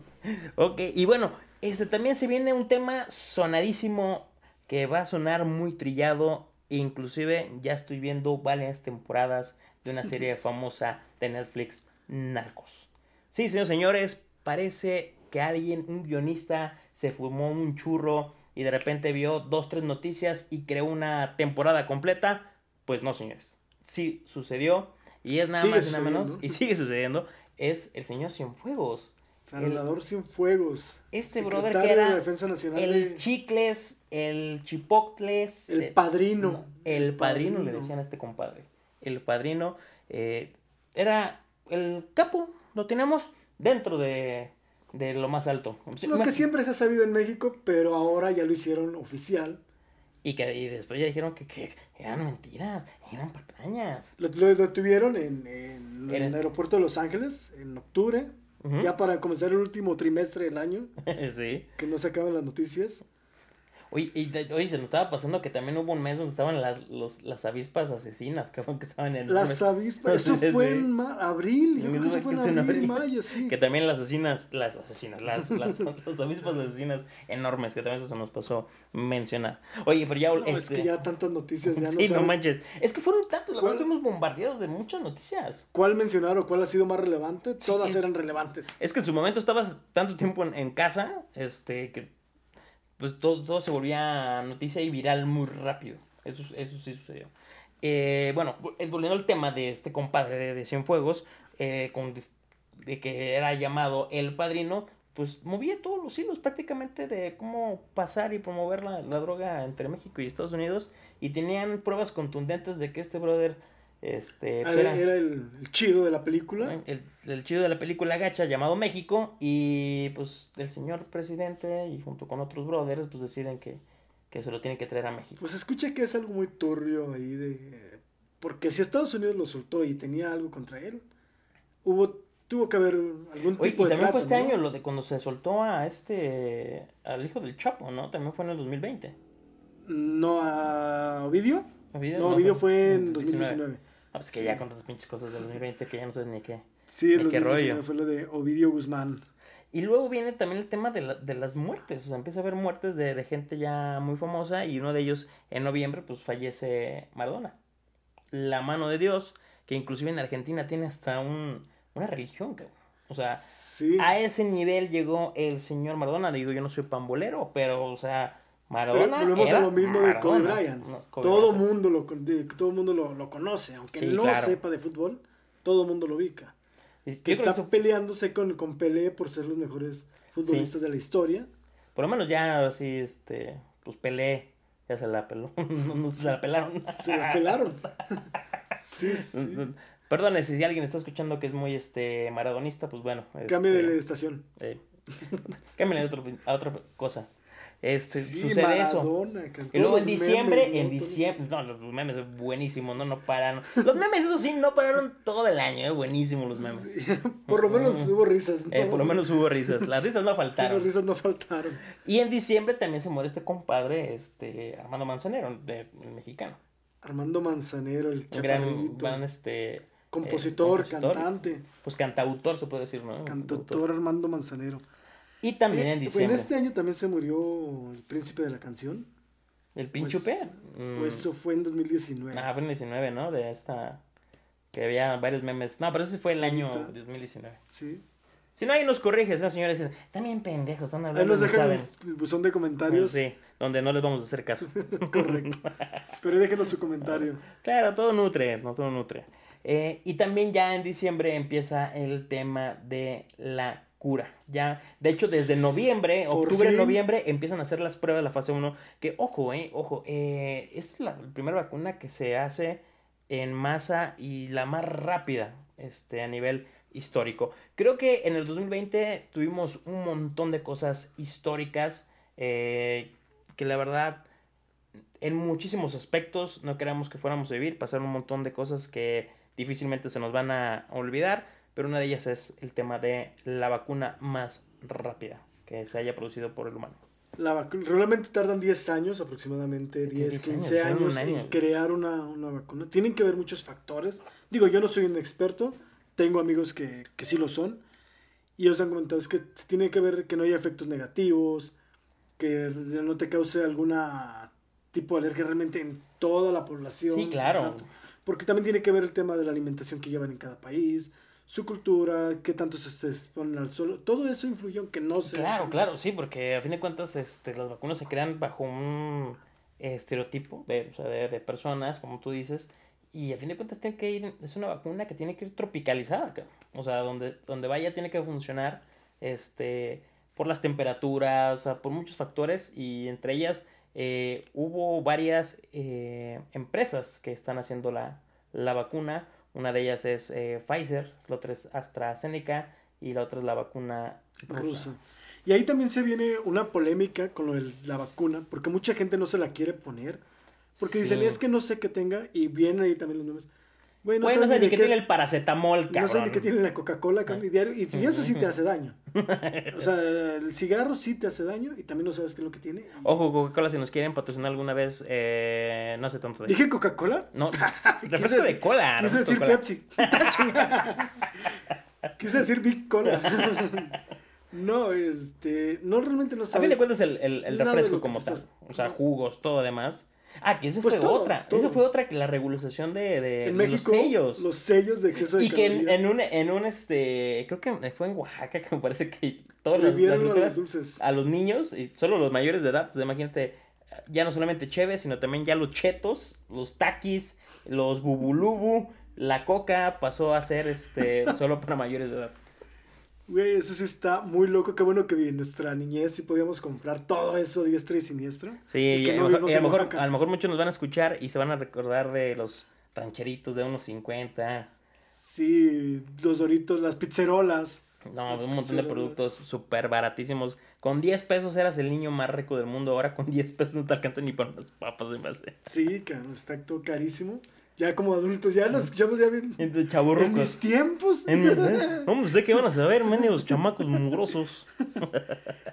A: Ok, y bueno, este también se viene un tema sonadísimo que va a sonar muy trillado. Inclusive ya estoy viendo varias temporadas de una serie famosa de Netflix, Narcos. Sí, señores, señores, parece que alguien, un guionista, se fumó un churro y de repente vio dos, tres noticias y creó una temporada completa. Pues no, señores. Sí sucedió y es nada
B: Sigue
A: más y nada menos, y sigue sucediendo, es el señor Cienfuegos.
B: Salvador Cienfuegos.
A: Este brother que era
B: de Defensa Nacional.
A: El
B: de-
A: chicles, el chipocles.
B: El
A: eh,
B: padrino.
A: no, el padrino le decían a este compadre. El padrino eh, era el capo, lo tenemos dentro de, de lo más alto.
B: Lo que siempre se ha sabido en México, pero ahora ya lo hicieron oficial.
A: Y que y después ya dijeron que, que eran mentiras, eran patrañas.
B: Lo, lo- lo tuvieron en, en el aeropuerto de Los Ángeles en octubre, ya para comenzar el último trimestre del año,
A: sí.
B: que no se acaban las noticias.
A: Oye, y de- oye, se nos estaba pasando que también hubo un mes donde estaban las, los, las avispas asesinas, cabrón, que estaban en...
B: Las avispas, eso fue en abril, yo creo que eso fue en abril,
A: abril.
B: mayo, sí.
A: Que también las asesinas, las asesinas, las, las, las avispas asesinas enormes, que también eso se nos pasó mencionar. Oye, pero ya...
B: No, es
A: este,
B: que ya tantas noticias, ya no
A: sí, no manches. Es que fueron tantos, la verdad estuvimos bombardeados de muchas noticias.
B: cuál mencionar o cuál ha sido más relevante. Todas
A: Sí.
B: eran relevantes.
A: Es que en su momento estabas tanto tiempo en, en casa, este, que pues todo, todo se volvía noticia y viral muy rápido. Eso, eso sí sucedió. Eh, bueno, eh, volviendo al tema de este compadre de, de Cienfuegos, eh, con, de que era llamado el padrino, pues movía todos los hilos prácticamente de cómo pasar y promover la, la droga entre México y Estados Unidos. Y tenían pruebas contundentes de que este brother, este, pues,
B: Era,
A: era-
B: el, el chido de la película.
A: el, el chido de la película Gacha llamado México y pues el señor presidente y junto con otros brothers pues deciden que, que se lo tienen que traer a México.
B: Pues escuché que es algo muy turbio ahí de... Porque si Estados Unidos lo soltó y tenía algo contra él, hubo, tuvo que haber algún tipo
A: Oye, y
B: de
A: también
B: trato,
A: fue este
B: ¿no?
A: año lo de cuando se soltó a este, al hijo del Chapo, ¿no? También fue en el 2020.
B: No a Ovidio.
A: Ovidio,
B: No, Ovidio fue en 2019.
A: Ah, pues que
B: Sí.
A: ya con tantas pinches cosas del 2020 que ya no sé ni qué.
B: Sí,
A: ¿De
B: el
A: qué
B: 2019
A: rollo?
B: fue lo de Ovidio Guzmán.
A: Y luego viene también el tema de, la- de las muertes. O sea, empieza a haber muertes de, de gente ya muy famosa. Y uno de ellos, en noviembre, pues fallece Maradona. La mano de Dios, que inclusive en Argentina tiene hasta un, una religión, cabrón. O sea,
B: Sí.
A: a ese nivel llegó el señor Maradona. Digo, yo no soy pambolero, pero, o sea,
B: Pero
A: Maradona.
B: volvemos
A: era
B: a lo mismo de Kobe. Bryant.
A: No, Kobe
B: todo
A: Bryant.
B: mundo lo de- todo mundo lo, lo conoce, aunque
A: Sí,
B: no
A: claro.
B: sepa de fútbol, todo mundo lo ubica.
A: Y
B: Que está
A: eso-
B: peleándose con, con Pelé por ser los mejores futbolistas de la historia.
A: por lo menos ya así, este, pues Pelé, ya se la peló. no, no se la pelaron.
B: Se la pelaron. sí, sí.
A: Perdone si alguien está escuchando que es muy este maradonista, pues bueno.
B: Cambio de
A: este,
B: la estación.
A: eh, cámbiale a, otro- a otra cosa. Este,
B: Sí,
A: sucede eso.
B: Maradona, con
A: Y luego en diciembre,
B: memes, ¿no?
A: en diciembre, no, los memes es buenísimo, no, no paran. Los memes, eso sí, no pararon todo el año, eh, buenísimos los memes.
B: Sí, por lo menos hubo risas.
A: Eh,
B: ¿no?
A: por lo menos hubo risas, las risas no
B: Las
A: faltaron.
B: risas no faltaron.
A: Y en diciembre también se muere este compadre, este, Armando Manzanero, de, el mexicano.
B: Armando Manzanero, el
A: Un gran,
B: chaparrito.
A: gran, este,
B: compositor,
A: compositor.
B: cantante,
A: pues cantautor se puede decir, ¿no?
B: cantautor Armando Manzanero.
A: Y también
B: Eh,
A: en
B: En
A: diciembre.
B: este año también se murió el príncipe de la canción.
A: ¿El
B: Pues-
A: Pinchupe?
B: Pues eso fue en 2019.
A: Ah, fue en 19, ¿no? De esta... Que había varios memes. No, pero ese fue el
B: Sí,
A: año
B: ahorita.
A: 2019.
B: Sí.
A: Si no, ahí nos corriges, ¿no, señores? También pendejos, están
B: Ahí
A: hablando,
B: nos
A: no
B: dejan el buzón de comentarios.
A: Sí, donde no les vamos a hacer caso.
B: Correcto. Pero déjenos su comentario.
A: Claro, todo nutre, no todo nutre. Eh, y también ya en diciembre empieza el tema de la cura. Ya, de hecho, desde noviembre,
B: Por
A: octubre,
B: fin.
A: noviembre, empiezan a hacer las pruebas de la fase 1. Que, ojo, eh, ojo, eh, es la primera vacuna que se hace en masa y la más rápida este, a nivel histórico. Creo que en el 2020 tuvimos un montón de cosas históricas eh, que la verdad en muchísimos aspectos no queremos que fuéramos a vivir, pasaron un montón de cosas que difícilmente se nos van a olvidar, pero una de ellas es el tema de la vacuna más rápida que se haya producido por el humano.
B: La vacuna, realmente tardan 10 años, aproximadamente 10,
A: 10
B: 15
A: años,
B: años, en
A: año.
B: crear una, una vacuna. Tienen que ver muchos factores. Digo, yo no soy un experto, tengo amigos que, que sí lo son. Y ellos han comentado es que tiene que ver que no haya efectos negativos, que no te cause alguna tipo de alergia realmente en toda la población.
A: Sí, claro.
B: Exacto. Porque también tiene que ver el tema de la alimentación que llevan en cada país, su cultura, qué tanto se se exponen al sol. Todo eso influye aunque no sea.
A: Claro, claro, sí, porque a fin de cuentas este, las vacunas se crean bajo un estereotipo de, o sea, de, personas, como tú dices, y a fin de cuentas tiene que ir, es una vacuna que tiene que ir tropicalizada, o sea, donde, donde vaya tiene que funcionar este, por las temperaturas, o sea, por muchos factores, y entre ellas eh, hubo varias eh, empresas que están haciendo la, la vacuna, una de ellas es eh, Pfizer, la otra es AstraZeneca, y la otra es la vacuna rusa.
B: rusa. Y ahí también se viene una polémica con lo de la vacuna, porque mucha gente no se la quiere poner, porque
A: Sí.
B: dicen, es que no sé qué tenga, y vienen ahí también los nombres. Güey, no
A: Güey, no
B: saben
A: sé ni qué tiene
B: es-
A: el paracetamol,
B: no
A: cabrón.
B: saben ni qué tiene la Coca-Cola, cabrón, y diario, y eso sí te hace daño. O sea, el cigarro sí te hace daño, y también no sabes qué es lo que tiene.
A: Ojo, Coca-Cola, si nos quieren patrocinar alguna vez, eh, no hace tanto de...
B: ¿Dije Coca-Cola?
A: No, refresco de cola.
B: Quise decir
A: de cola.
B: Pepsi. Quise decir Big Cola. No, este, no realmente no
A: A
B: sabes.
A: fin de cuentas, el, el, el refresco como tal. O sea,
B: no.
A: jugos, todo demás. Ah, que eso
B: Pues
A: fue
B: todo,
A: otra.
B: todo.
A: Eso fue otra que la regularización de, de
B: En
A: los
B: México,
A: sellos.
B: los sellos de exceso de
A: y que en, un, en un, este, creo que fue en Oaxaca, que me parece que todas las, las
B: a los dulces.
A: a los niños, y solo los mayores de edad, pues imagínate, ya no solamente cheve, sino también ya los chetos, los taquis, los bubulubu, la coca pasó a ser este solo para mayores de edad.
B: Güey, eso sí está muy loco. Qué bueno que en nuestra niñez sí podíamos comprar todo eso diestra y siniestra.
A: Sí,
B: Y que
A: a,
B: no
A: mejor, y a lo mejor-
B: Oaxaca.
A: a lo mejor muchos nos van a escuchar y se van a recordar de los rancheritos de unos 50.
B: Sí, los doritos, las pizzerolas.
A: No,
B: Las
A: un montón de productos súper baratísimos. Con 10 pesos eras el niño más rico del mundo. Ahora con 10 pesos no te alcanza ni para unas papas en base.
B: Sí, que está todo carísimo. Ya como adultos, ya los escuchamos ya bien.
A: Entre
B: En mis tiempos.
A: En mis- No, sé qué van a saber, medios chamacos mugrosos.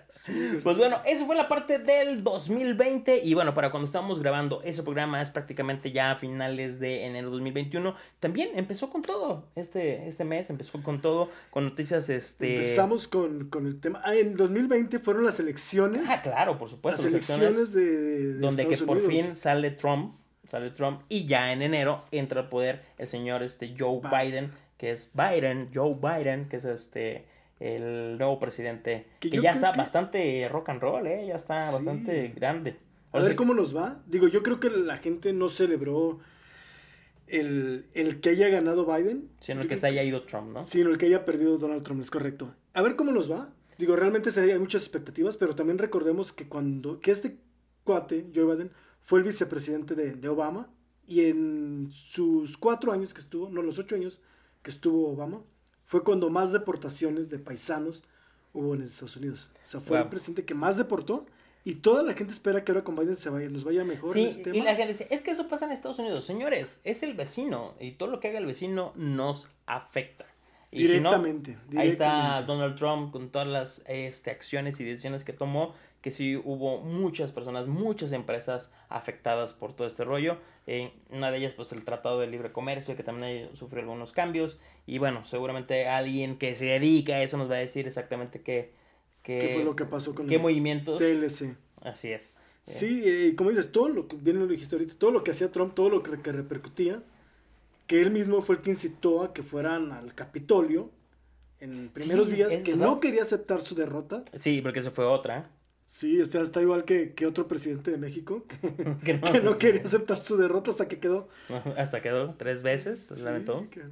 B: Sí,
A: Pues bueno, eso fue la parte del 2020 y bueno, para cuando estábamos grabando ese programa es prácticamente ya a finales de enero 2021. También empezó con todo. Este, este mes empezó con todo, con noticias este...
B: Empezamos con, con el tema. Ah, en 2020 fueron las elecciones.
A: Ah, claro, por supuesto.
B: las
A: las
B: elecciones de, de
A: donde que por
B: Unidos.
A: fin sale Trump, sale Trump y ya en enero entra al poder el señor este Joe
B: Biden.
A: Biden, que es Biden, Joe Biden, que es este el nuevo presidente,
B: Que
A: ya está
B: que-
A: bastante rock and roll, eh, ya está
B: Sí.
A: bastante grande.
B: A ver
A: sí-
B: cómo nos va. Digo, yo creo que la gente no celebró el, el que haya ganado Biden.
A: sino
B: Yo
A: que se haya ido Trump, ¿no?
B: Sino el que haya perdido Donald Trump, es correcto. A ver cómo nos va. Digo, realmente hay muchas expectativas, pero también recordemos que cuando que este cuate, Joe Biden, fue el vicepresidente de, de Obama y en sus cuatro años que estuvo, no, los ocho años que estuvo Obama, fue cuando más deportaciones de paisanos hubo en Estados Unidos. O sea, fue el
A: Wow.
B: presidente que más deportó y toda la gente espera que ahora con Biden se vaya, nos vaya mejor en
A: Sí,
B: ese
A: y
B: tema.
A: la gente dice, es que eso pasa en Estados Unidos. Señores, es el vecino y todo lo que haga el vecino nos afecta. Y si no,
B: Directamente,
A: Ahí está
B: directamente.
A: Donald Trump con todas las este, acciones y decisiones que tomó, que sí hubo muchas personas, muchas empresas afectadas por todo este rollo. Eh, una de ellas, pues el Tratado de Libre Comercio, que también sufrió algunos cambios. Y bueno, seguramente alguien que se dedica a eso nos va a decir exactamente qué, qué,
B: ¿Qué fue lo que pasó con
A: qué
B: el
A: movimientos.
B: TLC?
A: Así es.
B: Sí, eh, como dices, todo lo que, bien lo dijiste ahorita, todo lo que hacía Trump, todo lo que, que repercutía, que él mismo fue el que incitó a que fueran al Capitolio en primeros
A: Sí,
B: días,
A: es
B: que
A: verdad.
B: no quería aceptar su derrota.
A: Sí, porque se fue otra.
B: Sí, está, está igual que, que otro presidente de México, que,
A: no,
B: que no quería aceptar su derrota hasta que quedó.
A: Hasta quedó tres veces,
B: Sí,
A: lamentó.
B: que-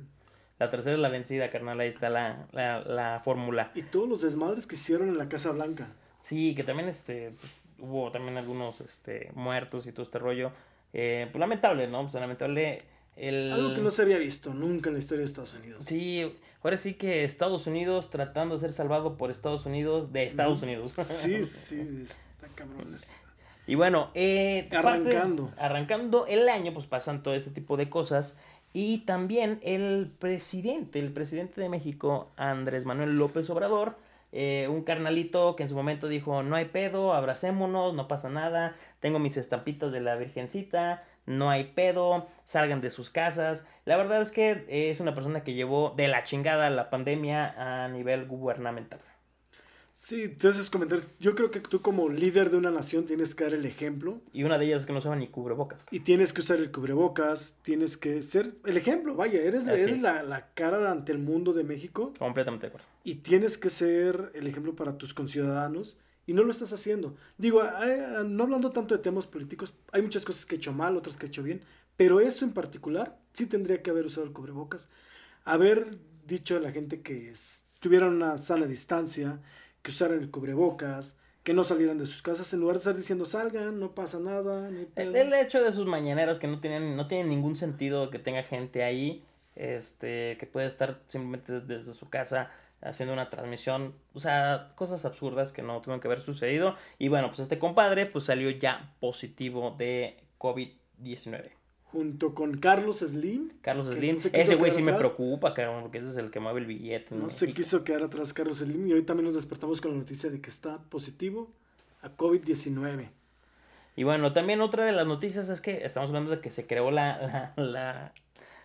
A: La tercera es la vencida, carnal. Ahí está la, la, la fórmula.
B: Y todos los desmadres que hicieron en la Casa Blanca.
A: Sí, que también este pues, hubo también algunos este muertos y todo este rollo. Eh, pues lamentable, ¿no? Pues lamentable el...
B: Algo que no se había visto nunca en la historia de Estados Unidos.
A: Sí, ahora sí que Estados Unidos tratando de ser salvado por Estados Unidos de Estados Unidos.
B: Sí, sí, está cabrón.
A: Y bueno, eh, parte-
B: Arrancando.
A: arrancando el año, pues pasan todo este tipo de cosas. Y también el presidente, el presidente de México, Andrés Manuel López Obrador, eh, un carnalito que en su momento dijo, no hay pedo, abracémonos, no pasa nada, tengo mis estampitas de la Virgencita, no hay pedo, salgan de sus casas. La verdad es que es una persona que llevó de la chingada la pandemia a nivel gubernamental.
B: Sí, esos comentarios. Yo creo que tú como líder de una nación tienes que dar el ejemplo
A: Y una de ellas es que no usaban ni cubrebocas.
B: y tienes que usar el cubrebocas, tienes que ser el ejemplo. Vaya, eres, eres
A: es.
B: la, la cara ante el mundo de México
A: Completamente de acuerdo.
B: y tienes que ser el ejemplo para tus conciudadanos y no lo estás haciendo. Digo, no hablando tanto de temas políticos, hay muchas cosas que he hecho mal, otras que he hecho bien, pero eso en particular sí tendría que haber usado el cubrebocas, haber dicho a la gente que tuvieran una sana distancia, que usaran el cubrebocas, que no salieran de sus casas, en lugar de estar diciendo salgan, no pasa nada. no
A: El,
B: pedo".
A: el hecho de sus mañaneras que no tienen, no tienen ningún sentido que tenga gente ahí, este, que puede estar simplemente desde su casa haciendo una transmisión, o sea, cosas absurdas que no tuvieron que haber sucedido. Y bueno, pues este compadre pues salió ya positivo de COVID-19.
B: Junto con Carlos Slim,
A: Carlos Slim,
B: no
A: ese güey sí me preocupa, cabrón, porque ese es el que mueve el billete.
B: no se quiso quedar atrás Carlos Slim y hoy también nos despertamos con la noticia de que está positivo a COVID-19.
A: Y bueno, también otra de las noticias es que estamos hablando de que se creó la, la, la,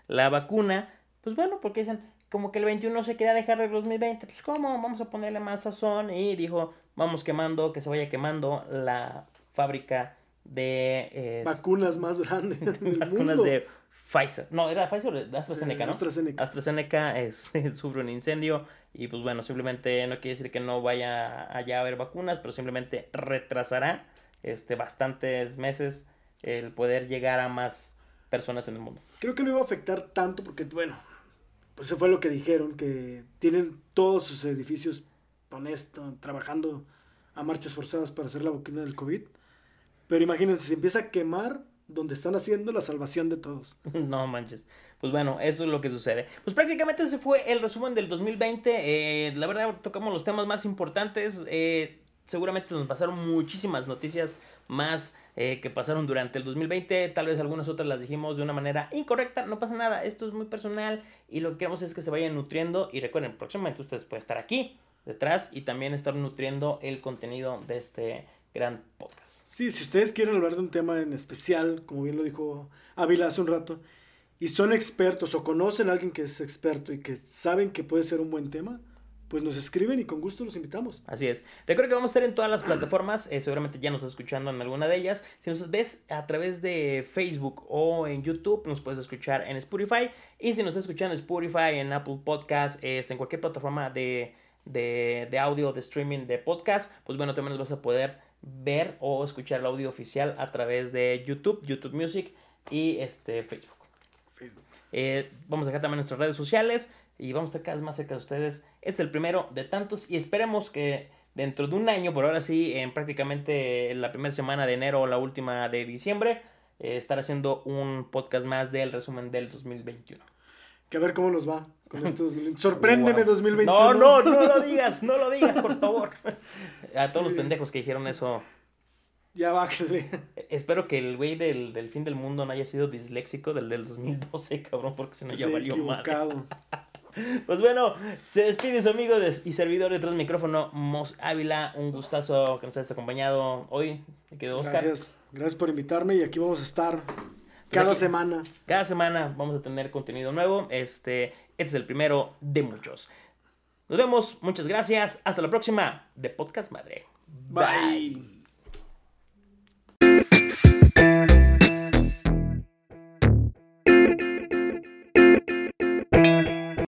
A: la vacuna. Pues bueno, porque dicen, como que el 21 se quería dejar del 2020. Pues ¿cómo? Vamos a ponerle más sazón. Y dijo, vamos quemando, que se vaya quemando la fábrica de... eh,
B: Vacunas más grandes del
A: vacunas
B: mundo.
A: de Pfizer. No, era Pfizer de AstraZeneca,
B: Eh,
A: ¿no?
B: AstraZeneca.
A: AstraZeneca este, sufre un incendio y pues bueno, simplemente no quiere decir que no vaya allá a haber vacunas, pero simplemente retrasará este, bastantes meses el poder llegar a más personas en el mundo.
B: Creo que no iba a afectar tanto porque, bueno, pues eso fue lo que dijeron, que tienen todos sus edificios honesto, trabajando a marchas forzadas para hacer la vacuna del COVID. Pero imagínense, se empieza a quemar donde están haciendo la salvación de todos.
A: no manches. Pues bueno, eso es lo que sucede. Pues prácticamente ese fue el resumen del 2020. Eh, la verdad, tocamos los temas más importantes. Eh, seguramente nos pasaron muchísimas noticias más eh, que pasaron durante el 2020. Tal vez algunas otras las dijimos de una manera incorrecta. No pasa nada. Esto es muy personal y lo que queremos es que se vayan nutriendo. Y recuerden, próximamente ustedes pueden estar aquí detrás y también estar nutriendo el contenido de este gran podcast.
B: Sí, si ustedes quieren hablar de un tema en especial, como bien lo dijo Ávila hace un rato, y son expertos o conocen a alguien que es experto y que saben que puede ser un buen tema, pues nos escriben y con gusto los invitamos.
A: Así es. Recuerda que vamos a estar en todas las plataformas. eh, seguramente ya nos estás escuchando en alguna de ellas. Si nos ves a través de Facebook o en YouTube, nos puedes escuchar en Spotify. Y si nos estás escuchando en Spotify, en Apple Podcast, este, en cualquier plataforma de, de, de audio, de streaming, de podcast, pues bueno, también nos vas a poder ver o escuchar el audio oficial a través de YouTube, YouTube Music y este, Facebook.
B: Facebook.
A: Eh, vamos a dejar también nuestras redes sociales y vamos a estar cada vez más cerca de ustedes. Es el primero de tantos y esperemos que dentro de un año, por ahora sí, en prácticamente la primera semana de enero o la última de diciembre, eh, estar haciendo un podcast más del resumen del 2021.
B: Que a ver cómo nos va con este 2020. Sorpréndeme
A: Wow.
B: 2021.
A: No, no, no lo digas, no lo digas, por favor. A todos los pendejos que dijeron eso.
B: Ya bájale.
A: Espero que el güey del, del fin del mundo no haya sido disléxico del del 2012, cabrón, porque si no ya
B: Se
A: valió mal. Pues bueno, se despide su amigo y servidor detrás del micrófono, Mos Ávila. Un gustazo que nos hayas acompañado hoy. Me quedo Oscar.
B: Gracias. Gracias por invitarme y aquí vamos a estar cada
A: aquí-
B: semana.
A: Cada semana vamos a tener contenido nuevo. Este, este es el primero de muchos. Nos vemos, muchas gracias. Hasta la próxima de Podcast Madre.
B: Bye.